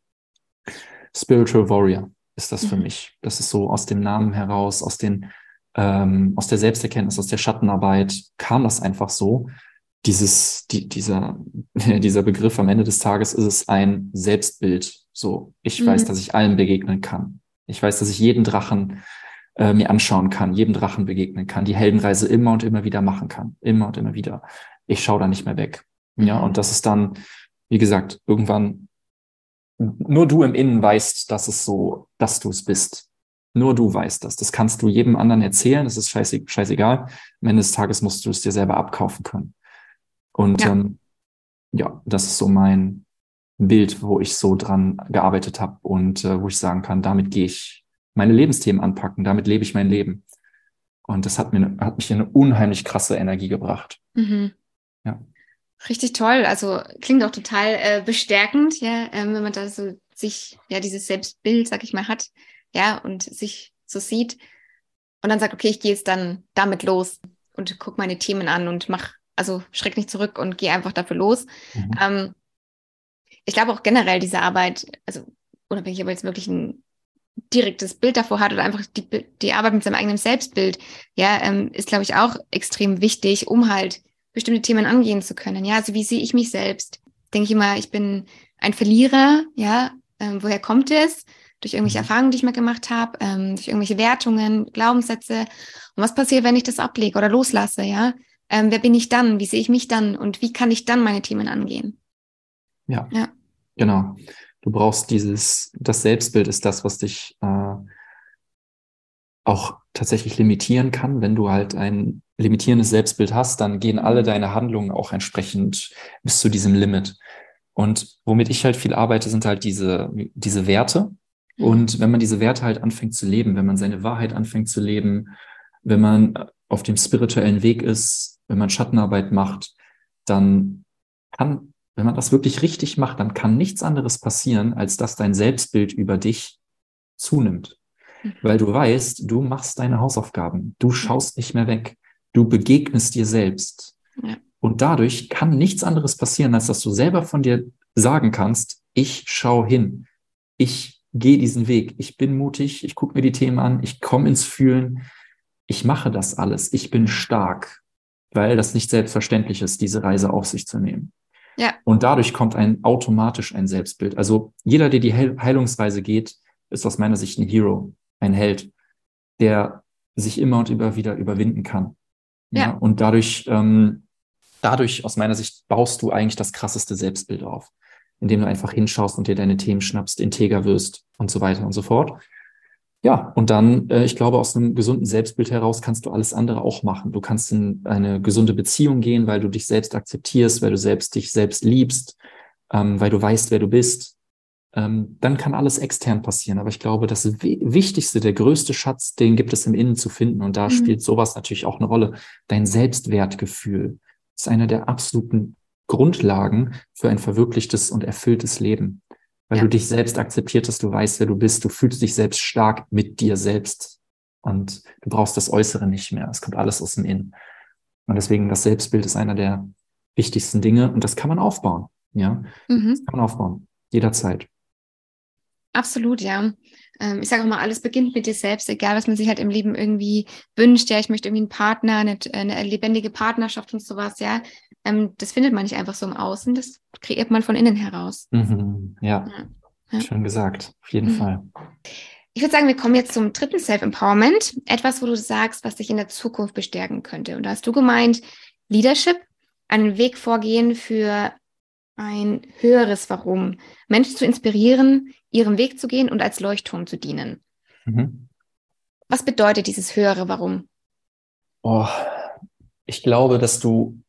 Spiritual Warrior ist das mhm. für mich. Das ist so aus dem Namen heraus, aus den ähm, aus der Selbsterkenntnis, aus der Schattenarbeit kam das einfach so. Dieses, die, dieser, dieser Begriff am Ende des Tages ist es ein Selbstbild. So, ich mhm. weiß, dass ich allen begegnen kann. Ich weiß, dass ich jeden Drachen äh, mir anschauen kann, jedem Drachen begegnen kann, die Heldenreise immer und immer wieder machen kann. Immer und immer wieder. Ich schaue da nicht mehr weg. Ja, und das ist dann, wie gesagt, irgendwann nur du im Innen weißt, dass es so, dass du es bist. Nur du weißt das. Das kannst du jedem anderen erzählen. Das ist scheiße, scheißegal. Am Ende des Tages musst du es dir selber abkaufen können. Und ja, ähm, ja das ist so mein Bild, wo ich so dran gearbeitet habe und äh, wo ich sagen kann, damit gehe ich meine Lebensthemen anpacken. Damit lebe ich mein Leben. Und das hat mir hat mich in eine unheimlich krasse Energie gebracht. Mhm. Ja. Richtig toll. Also klingt auch total äh, bestärkend, ja, ähm, wenn man da so sich, ja, dieses Selbstbild, sag ich mal, hat, ja, und sich so sieht und dann sagt, okay, ich gehe jetzt dann damit los und guck meine Themen an und mach, also schreck nicht zurück und gehe einfach dafür los. Mhm. Ähm, ich glaube auch generell diese Arbeit, also unabhängig, ob jetzt wirklich ein direktes Bild davor hat oder einfach die, die Arbeit mit seinem eigenen Selbstbild, ja, ähm, ist, glaube ich, auch extrem wichtig, um halt bestimmte Themen angehen zu können. Ja, also wie sehe ich mich selbst? Denke ich immer, ich bin ein Verlierer, ja, ähm, woher kommt es? Durch irgendwelche mhm. Erfahrungen, die ich mal gemacht habe, ähm, durch irgendwelche Wertungen, Glaubenssätze. Und was passiert, wenn ich das ablege oder loslasse, ja? Ähm, wer bin ich dann? Wie sehe ich mich dann? Und wie kann ich dann meine Themen angehen? Ja. Ja. Genau. Du brauchst dieses, das Selbstbild ist das, was dich äh, auch tatsächlich limitieren kann. Wenn du halt ein limitierendes Selbstbild hast, dann gehen alle mhm. deine Handlungen auch entsprechend bis zu diesem Limit. Und womit ich halt viel arbeite, sind halt diese, diese Werte. Mhm. Und wenn man diese Werte halt anfängt zu leben, wenn man seine Wahrheit anfängt zu leben, wenn man auf dem spirituellen Weg ist, wenn man Schattenarbeit macht, dann kann, wenn man das wirklich richtig macht, dann kann nichts anderes passieren, als dass dein Selbstbild über dich zunimmt. Mhm. Weil du weißt, du machst deine Hausaufgaben, du schaust nicht mehr weg, du begegnest dir selbst. Ja. Und dadurch kann nichts anderes passieren, als dass du selber von dir sagen kannst, ich schau hin, ich gehe diesen Weg, ich bin mutig, ich gucke mir die Themen an, ich komme ins Fühlen, ich mache das alles, ich bin stark, weil das nicht selbstverständlich ist, diese Reise auf sich zu nehmen. Ja. Und dadurch kommt ein automatisch ein Selbstbild. Also jeder, der die Heilungsreise geht, ist aus meiner Sicht ein Hero, ein Held, der sich immer und immer wieder überwinden kann. Ja. ja. Und dadurch, ähm, dadurch, aus meiner Sicht, baust du eigentlich das krasseste Selbstbild auf, indem du einfach hinschaust und dir deine Themen schnappst, integer wirst und so weiter und so fort. Ja, und dann, äh, ich glaube, aus einem gesunden Selbstbild heraus kannst du alles andere auch machen. Du kannst in eine gesunde Beziehung gehen, weil du dich selbst akzeptierst, weil du selbst dich selbst liebst, ähm, weil du weißt, wer du bist, ähm, dann kann alles extern passieren. Aber ich glaube, das Wichtigste, der größte Schatz, den gibt es im Innen zu finden. Und da mhm. spielt sowas natürlich auch eine Rolle. Dein Selbstwertgefühl ist eine der absoluten Grundlagen für ein verwirklichtes und erfülltes Leben. Weil ja. du dich selbst akzeptierst, du weißt, wer du bist, du fühlst dich selbst stark mit dir selbst. Und du brauchst das Äußere nicht mehr. Es kommt alles aus dem Innen. Und deswegen das Selbstbild ist einer der wichtigsten Dinge und das kann man aufbauen. Ja, mhm. das kann man aufbauen. Jederzeit. Absolut, ja. Ähm, ich sage auch mal, alles beginnt mit dir selbst, egal was man sich halt im Leben irgendwie wünscht. Ja, ich möchte irgendwie einen Partner, eine, eine lebendige Partnerschaft und sowas, ja. Ähm, das findet man nicht einfach so im Außen, das kreiert man von innen heraus. Mhm, ja. ja. schön gesagt, auf jeden mhm. Fall. Ich würde sagen, wir kommen jetzt zum dritten Self-Empowerment. Etwas, wo du sagst, was dich in der Zukunft bestärken könnte. Und da hast du gemeint, Leadership, einen Weg vorgehen für ein höheres Warum. Menschen zu inspirieren, ihren Weg zu gehen und als Leuchtturm zu dienen. Mhm. Was bedeutet dieses höhere Warum? Oh, ich glaube, dass du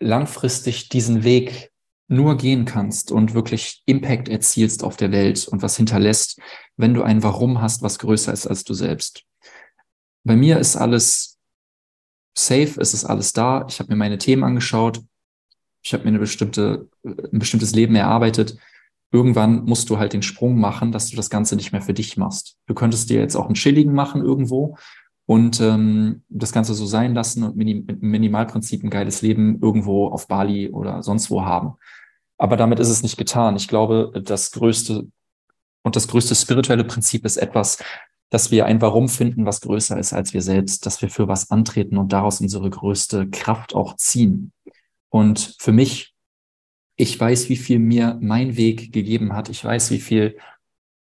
langfristig diesen Weg nur gehen kannst und wirklich Impact erzielst auf der Welt und was hinterlässt, wenn du ein Warum hast, was größer ist als du selbst. Bei mir ist alles safe, es ist alles da. Ich habe mir meine Themen angeschaut, ich habe mir eine bestimmte, ein bestimmtes Leben erarbeitet. Irgendwann musst du halt den Sprung machen, dass du das Ganze nicht mehr für dich machst. Du könntest dir jetzt auch einen Chilligen machen irgendwo und ähm, das Ganze so sein lassen und minim mit Minimalprinzip ein geiles Leben irgendwo auf Bali oder sonst wo haben. Aber damit ist es nicht getan. Ich glaube, das größte und das größte spirituelle Prinzip ist etwas, dass wir ein Warum finden, was größer ist als wir selbst, dass wir für was antreten und daraus unsere größte Kraft auch ziehen. Und für mich, ich weiß, wie viel mir mein Weg gegeben hat. Ich weiß, wie viel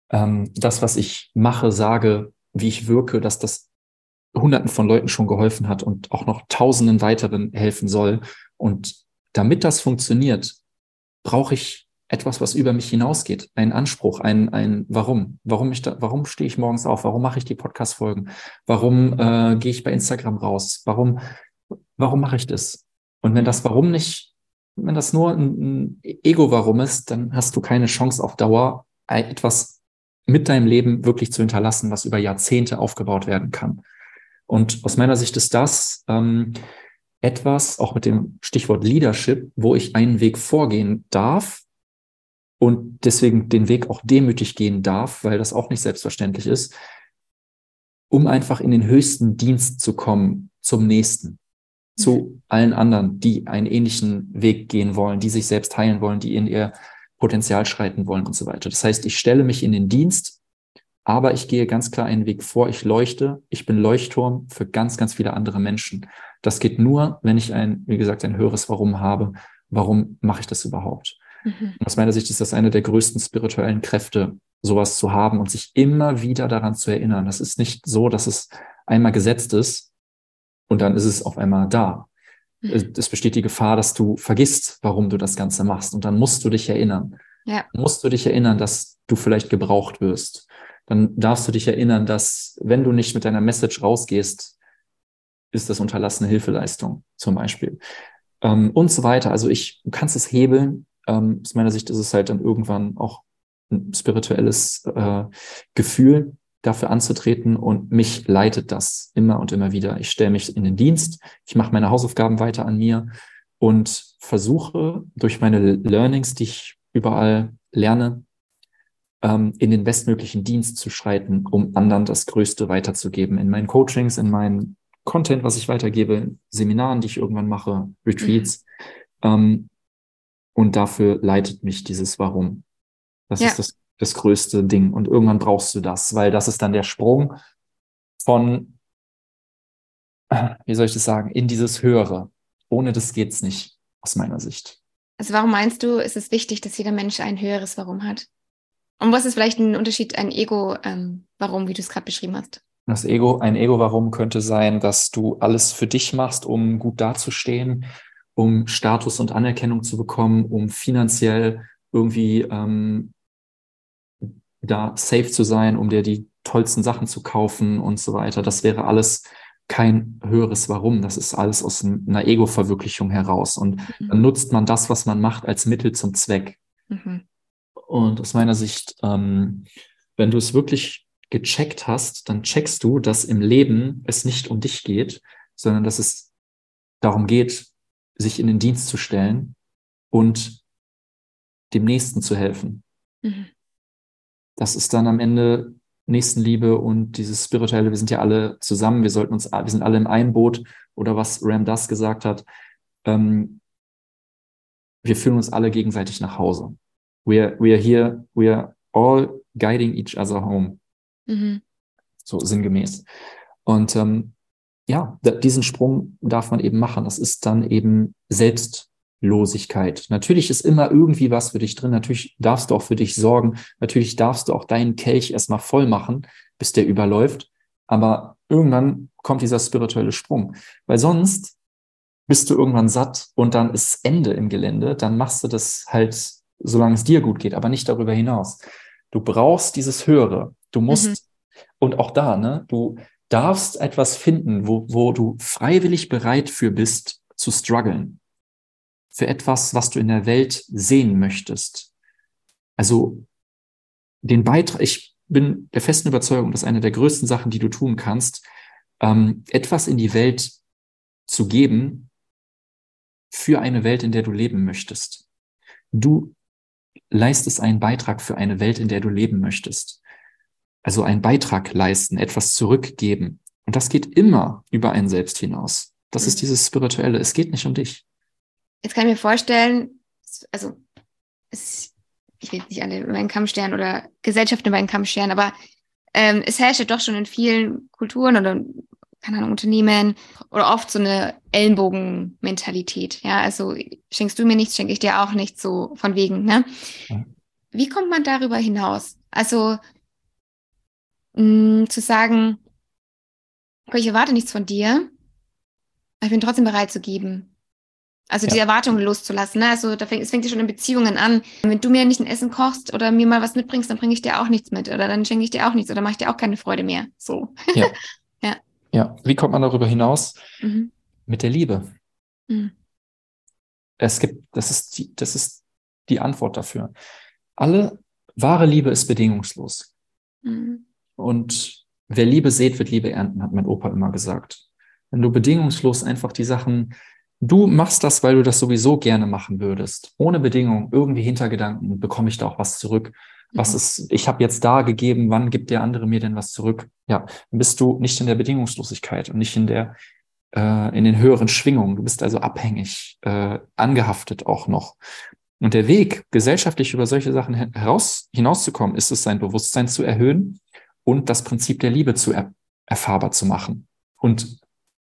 ähm, das, was ich mache, sage, wie ich wirke, dass das Hunderten von Leuten schon geholfen hat und auch noch Tausenden weiteren helfen soll. Und damit das funktioniert, brauche ich etwas, was über mich hinausgeht, einen Anspruch, ein, ein Warum. Warum ich da, warum stehe ich morgens auf? Warum mache ich die Podcast-Folgen? Warum äh, gehe ich bei Instagram raus? Warum, warum mache ich das? Und wenn das Warum nicht, wenn das nur ein, ein Ego-Warum ist, dann hast du keine Chance auf Dauer, etwas mit deinem Leben wirklich zu hinterlassen, was über Jahrzehnte aufgebaut werden kann. Und aus meiner Sicht ist das ähm, etwas, auch mit dem Stichwort Leadership, wo ich einen Weg vorgehen darf und deswegen den Weg auch demütig gehen darf, weil das auch nicht selbstverständlich ist, um einfach in den höchsten Dienst zu kommen zum nächsten, zu mhm. allen anderen, die einen ähnlichen Weg gehen wollen, die sich selbst heilen wollen, die in ihr Potenzial schreiten wollen und so weiter. Das heißt, ich stelle mich in den Dienst aber ich gehe ganz klar einen Weg vor. Ich leuchte. Ich bin Leuchtturm für ganz, ganz viele andere Menschen. Das geht nur, wenn ich ein, wie gesagt, ein höheres Warum habe. Warum mache ich das überhaupt? Mhm. Aus meiner Sicht ist das eine der größten spirituellen Kräfte, sowas zu haben und sich immer wieder daran zu erinnern. Das ist nicht so, dass es einmal gesetzt ist und dann ist es auf einmal da. Mhm. Es besteht die Gefahr, dass du vergisst, warum du das Ganze machst. Und dann musst du dich erinnern. Ja. Musst du dich erinnern, dass du vielleicht gebraucht wirst dann darfst du dich erinnern, dass wenn du nicht mit deiner Message rausgehst, ist das unterlassene Hilfeleistung zum Beispiel. Ähm, und so weiter. Also ich, du kannst es hebeln. Ähm, aus meiner Sicht ist es halt dann irgendwann auch ein spirituelles äh, Gefühl, dafür anzutreten und mich leitet das immer und immer wieder. Ich stelle mich in den Dienst, ich mache meine Hausaufgaben weiter an mir und versuche durch meine Learnings, die ich überall lerne, ähm, in den bestmöglichen Dienst zu schreiten, um anderen das Größte weiterzugeben. In meinen Coachings, in meinen Content, was ich weitergebe, Seminaren, die ich irgendwann mache, Retreats. Mhm. Ähm, und dafür leitet mich dieses Warum. Das ja. ist das, das größte Ding. Und irgendwann brauchst du das, weil das ist dann der Sprung von, wie soll ich das sagen, in dieses Höhere. Ohne das geht's nicht, aus meiner Sicht. Also warum meinst du, ist es wichtig, dass jeder Mensch ein höheres Warum hat? Und was ist vielleicht ein Unterschied, ein Ego-Warum, ähm, wie du es gerade beschrieben hast? Das Ego, ein Ego-Warum könnte sein, dass du alles für dich machst, um gut dazustehen, um Status und Anerkennung zu bekommen, um finanziell irgendwie ähm, da safe zu sein, um dir die tollsten Sachen zu kaufen und so weiter. Das wäre alles kein höheres Warum. Das ist alles aus einer Ego-Verwirklichung heraus. Und mhm. dann nutzt man das, was man macht, als Mittel zum Zweck. Mhm. Und aus meiner Sicht, ähm, wenn du es wirklich gecheckt hast, dann checkst du, dass im Leben es nicht um dich geht, sondern dass es darum geht, sich in den Dienst zu stellen und dem Nächsten zu helfen. Mhm. Das ist dann am Ende Nächstenliebe und dieses spirituelle, wir sind ja alle zusammen, wir sollten uns, wir sind alle im einen Boot oder was Ram Das gesagt hat, ähm, wir führen uns alle gegenseitig nach Hause we are, we are here, we are all guiding each other home. Mhm. So sinngemäß. Und ähm, ja, diesen Sprung darf man eben machen. Das ist dann eben Selbstlosigkeit. Natürlich ist immer irgendwie was für dich drin. Natürlich darfst du auch für dich sorgen. Natürlich darfst du auch deinen Kelch erstmal voll machen, bis der überläuft. Aber irgendwann kommt dieser spirituelle Sprung. Weil sonst bist du irgendwann satt und dann ist Ende im Gelände. Dann machst du das halt solange es dir gut geht, aber nicht darüber hinaus. Du brauchst dieses Höhere. Du musst, mhm. und auch da, ne, du darfst etwas finden, wo, wo du freiwillig bereit für bist, zu strugglen. Für etwas, was du in der Welt sehen möchtest. Also den Beitrag, ich bin der festen Überzeugung, dass eine der größten Sachen, die du tun kannst, ähm, etwas in die Welt zu geben für eine Welt, in der du leben möchtest. Du leistest einen Beitrag für eine Welt, in der du leben möchtest. Also einen Beitrag leisten, etwas zurückgeben. Und das geht immer über einen selbst hinaus. Das mhm. ist dieses Spirituelle. Es geht nicht um dich. Jetzt kann ich mir vorstellen, also es, ich will nicht alle über einen Kamm stellen oder Gesellschaften über einen Kamm scheren, aber ähm, es herrscht ja doch schon in vielen Kulturen oder keine Ahnung, Unternehmen oder oft so eine Ellenbogenmentalität. Ja, also schenkst du mir nichts, schenke ich dir auch nichts, so von wegen, ne? Wie kommt man darüber hinaus? Also mh, mm, zu sagen, ich erwarte nichts von dir, aber ich bin trotzdem bereit zu geben. Also ja. die Erwartungen loszulassen. Ne? Also da fängt, es fängt ja schon in Beziehungen an. Wenn du mir nicht ein Essen kochst oder mir mal was mitbringst, dann bringe ich dir auch nichts mit oder dann schenke ich dir auch nichts oder mache ich dir auch keine Freude mehr. So. Ja. ja. Wie kommt man darüber hinaus? Mhm. Mit der Liebe. Mhm. Es gibt, das ist die, das ist die Antwort dafür. Alle wahre Liebe ist bedingungslos. Mhm. Und wer Liebe sät, wird Liebe ernten, hat mein Opa immer gesagt. Wenn du bedingungslos einfach die Sachen Du machst das, weil du das sowieso gerne machen würdest. Ohne Bedingung, irgendwie Hintergedanken, bekomme ich da auch was zurück. Was mhm. ist, ich habe jetzt da gegeben, wann gibt der andere mir denn was zurück? Ja, dann bist du nicht in der Bedingungslosigkeit und nicht in der, äh, in den höheren Schwingungen. Du bist also abhängig, äh, angehaftet auch noch. Und der Weg, gesellschaftlich über solche Sachen heraus, hinauszukommen, ist es, sein Bewusstsein zu erhöhen und das Prinzip der Liebe zu er, erfahrbar zu machen und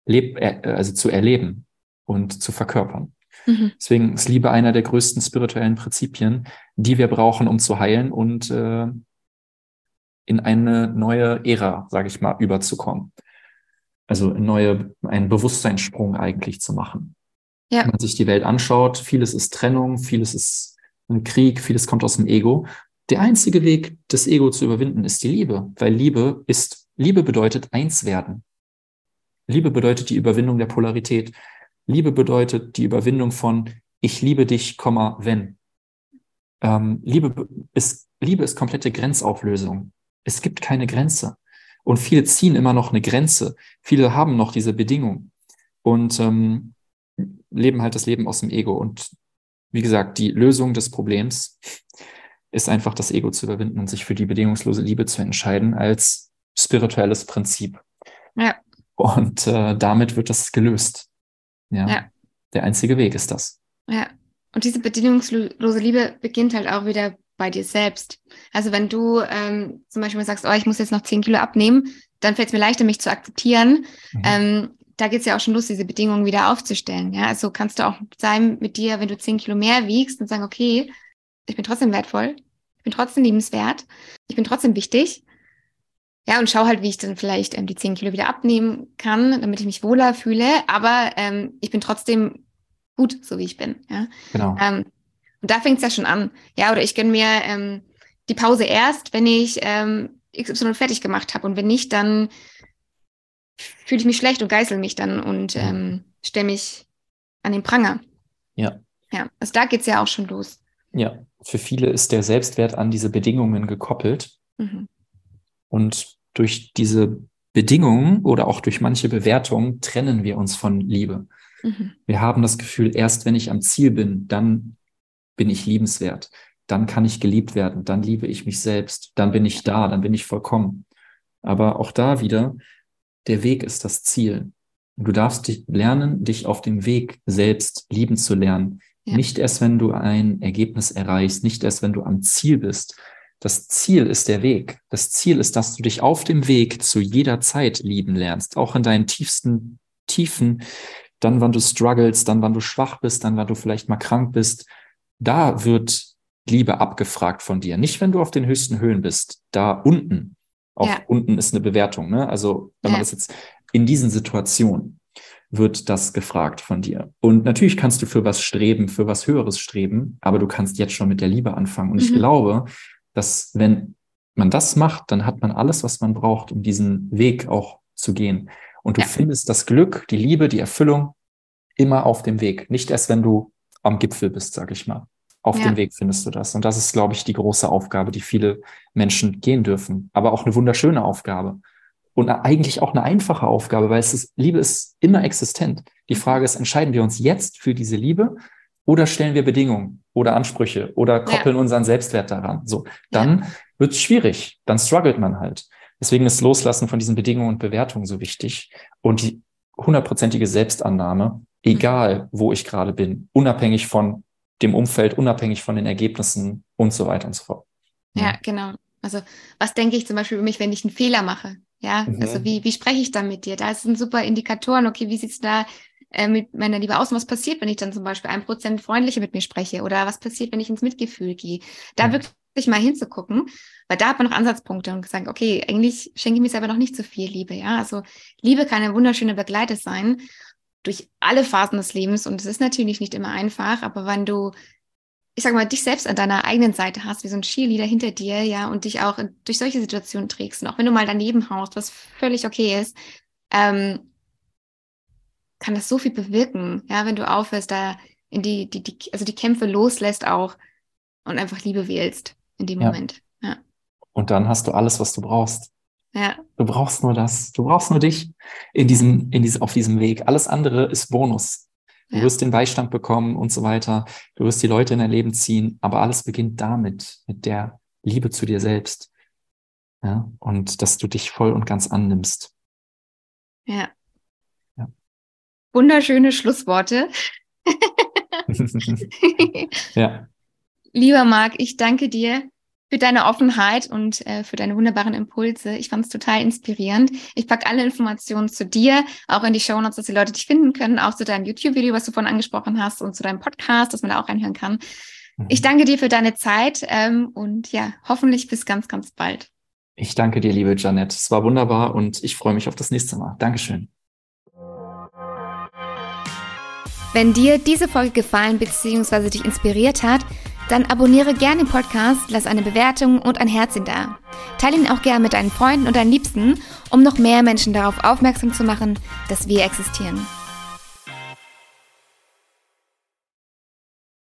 leb, also zu erleben und zu verkörpern. Mhm. Deswegen ist Liebe einer der größten spirituellen Prinzipien, die wir brauchen, um zu heilen und äh, in eine neue Ära, sage ich mal, überzukommen. Also neue, einen Bewusstseinssprung eigentlich zu machen. Ja. Wenn man sich die Welt anschaut, vieles ist Trennung, vieles ist Krieg, vieles kommt aus dem Ego. Der einzige Weg, das Ego zu überwinden, ist die Liebe, weil Liebe ist, Liebe bedeutet eins werden. Liebe bedeutet die Überwindung der Polarität. Liebe bedeutet die Überwindung von ich liebe dich, wenn. Ähm, Liebe, ist, Liebe ist komplette Grenzauflösung. Es gibt keine Grenze. Und viele ziehen immer noch eine Grenze. Viele haben noch diese Bedingung und ähm, leben halt das Leben aus dem Ego. Und wie gesagt, die Lösung des Problems ist einfach das Ego zu überwinden und sich für die bedingungslose Liebe zu entscheiden als spirituelles Prinzip. Ja. Und äh, damit wird das gelöst. Ja. ja. Der einzige Weg ist das. Ja. Und diese bedingungslose Liebe beginnt halt auch wieder bei dir selbst. Also wenn du ähm, zum Beispiel sagst, oh, ich muss jetzt noch 10 Kilo abnehmen, dann fällt es mir leichter, mich zu akzeptieren. Mhm. Ähm, da geht es ja auch schon los, diese Bedingungen wieder aufzustellen. Ja, also kannst du auch sein mit dir, wenn du 10 Kilo mehr wiegst und sagen, okay, ich bin trotzdem wertvoll, ich bin trotzdem liebenswert, ich bin trotzdem wichtig ja, und schau halt, wie ich dann vielleicht ähm, die 10 Kilo wieder abnehmen kann, damit ich mich wohler fühle. Aber ähm, ich bin trotzdem gut, so wie ich bin. Ja? Genau. Ähm, und da fängt es ja schon an. Ja, oder ich gönne mir ähm, die Pause erst, wenn ich ähm, XY fertig gemacht habe. Und wenn nicht, dann fühle ich mich schlecht und geißel mich dann und ähm, stelle mich an den Pranger. Ja. Ja, also da geht's ja auch schon los. Ja, für viele ist der Selbstwert an diese Bedingungen gekoppelt. Mhm. Und durch diese Bedingungen oder auch durch manche Bewertungen trennen wir uns von Liebe. Mhm. Wir haben das Gefühl, erst wenn ich am Ziel bin, dann bin ich liebenswert, dann kann ich geliebt werden, dann liebe ich mich selbst, dann bin ich da, dann bin ich vollkommen. Aber auch da wieder, der Weg ist das Ziel. du darfst dich lernen, dich auf dem Weg selbst lieben zu lernen. Ja. Nicht erst, wenn du ein Ergebnis erreichst, nicht erst, wenn du am Ziel bist, das Ziel ist der Weg. Das Ziel ist, dass du dich auf dem Weg zu jeder Zeit lieben lernst, auch in deinen tiefsten Tiefen, dann wann du struggles, dann wann du schwach bist, dann wann du vielleicht mal krank bist. Da wird Liebe abgefragt von dir. Nicht, wenn du auf den höchsten Höhen bist. Da unten. Auch ja. unten ist eine Bewertung. Ne? Also wenn ja. man das jetzt in diesen Situationen wird das gefragt von dir. Und natürlich kannst du für was streben, für was Höheres streben, aber du kannst jetzt schon mit der Liebe anfangen. Und mhm. ich glaube, dass wenn man das macht, dann hat man alles, was man braucht, um diesen Weg auch zu gehen. Und du ja. findest das Glück, die Liebe, die Erfüllung immer auf dem Weg. Nicht erst, wenn du am Gipfel bist, sag ich mal. Auf ja. dem Weg findest du das. Und das ist, glaube ich, die große Aufgabe, die viele Menschen gehen dürfen. Aber auch eine wunderschöne Aufgabe. Und eigentlich auch eine einfache Aufgabe, weil es ist, Liebe ist immer existent. Die Frage ist, entscheiden wir uns jetzt für diese Liebe oder stellen wir Bedingungen oder Ansprüche oder koppeln ja. unseren Selbstwert daran? So, dann ja. wird es schwierig. Dann struggelt man halt. Deswegen ist Loslassen von diesen Bedingungen und Bewertungen so wichtig und die hundertprozentige Selbstannahme, egal wo ich gerade bin, unabhängig von dem Umfeld, unabhängig von den Ergebnissen und so weiter und so fort. Ja, ja genau. Also was denke ich zum Beispiel über mich, wenn ich einen Fehler mache? Ja, mhm. also wie, wie spreche ich dann mit dir? Da sind super Indikatoren. Okay, wie sieht's da äh, mit meiner Liebe aus? Und was passiert, wenn ich dann zum Beispiel ein Prozent freundlicher mit mir spreche? Oder was passiert, wenn ich ins Mitgefühl gehe? Da mhm. wirklich mal hinzugucken, weil da hat man noch Ansatzpunkte und gesagt, okay, eigentlich schenke ich mir selber noch nicht so viel Liebe. Ja, also Liebe kann eine wunderschöne Begleiter sein durch alle Phasen des Lebens und es ist natürlich nicht immer einfach, aber wenn du ich sag mal, dich selbst an deiner eigenen Seite hast, wie so ein Cheerleader hinter dir, ja, und dich auch durch solche Situationen trägst. Und auch wenn du mal daneben haust, was völlig okay ist, ähm, kann das so viel bewirken, ja, wenn du aufhörst, da in die, die, die, also die Kämpfe loslässt auch und einfach Liebe wählst in dem ja. Moment. Ja. Und dann hast du alles, was du brauchst. Ja. Du brauchst nur das. Du brauchst nur dich in diesem, in diesem, auf diesem Weg. Alles andere ist Bonus. Du ja. wirst den Beistand bekommen und so weiter. Du wirst die Leute in dein Leben ziehen. Aber alles beginnt damit, mit der Liebe zu dir selbst. Ja. Und dass du dich voll und ganz annimmst. Ja. ja. Wunderschöne Schlussworte. ja. Lieber Marc, ich danke dir für deine Offenheit und äh, für deine wunderbaren Impulse. Ich fand es total inspirierend. Ich packe alle Informationen zu dir, auch in die Show Notes, dass die Leute dich finden können, auch zu deinem YouTube-Video, was du vorhin angesprochen hast und zu deinem Podcast, dass man da auch reinhören kann. Mhm. Ich danke dir für deine Zeit ähm, und ja, hoffentlich bis ganz, ganz bald. Ich danke dir, liebe Janet. Es war wunderbar und ich freue mich auf das nächste Mal. Dankeschön. Wenn dir diese Folge gefallen bzw. dich inspiriert hat, dann abonniere gerne den Podcast, lass eine Bewertung und ein Herzchen da. Teile ihn auch gerne mit deinen Freunden und deinen Liebsten, um noch mehr Menschen darauf aufmerksam zu machen, dass wir existieren.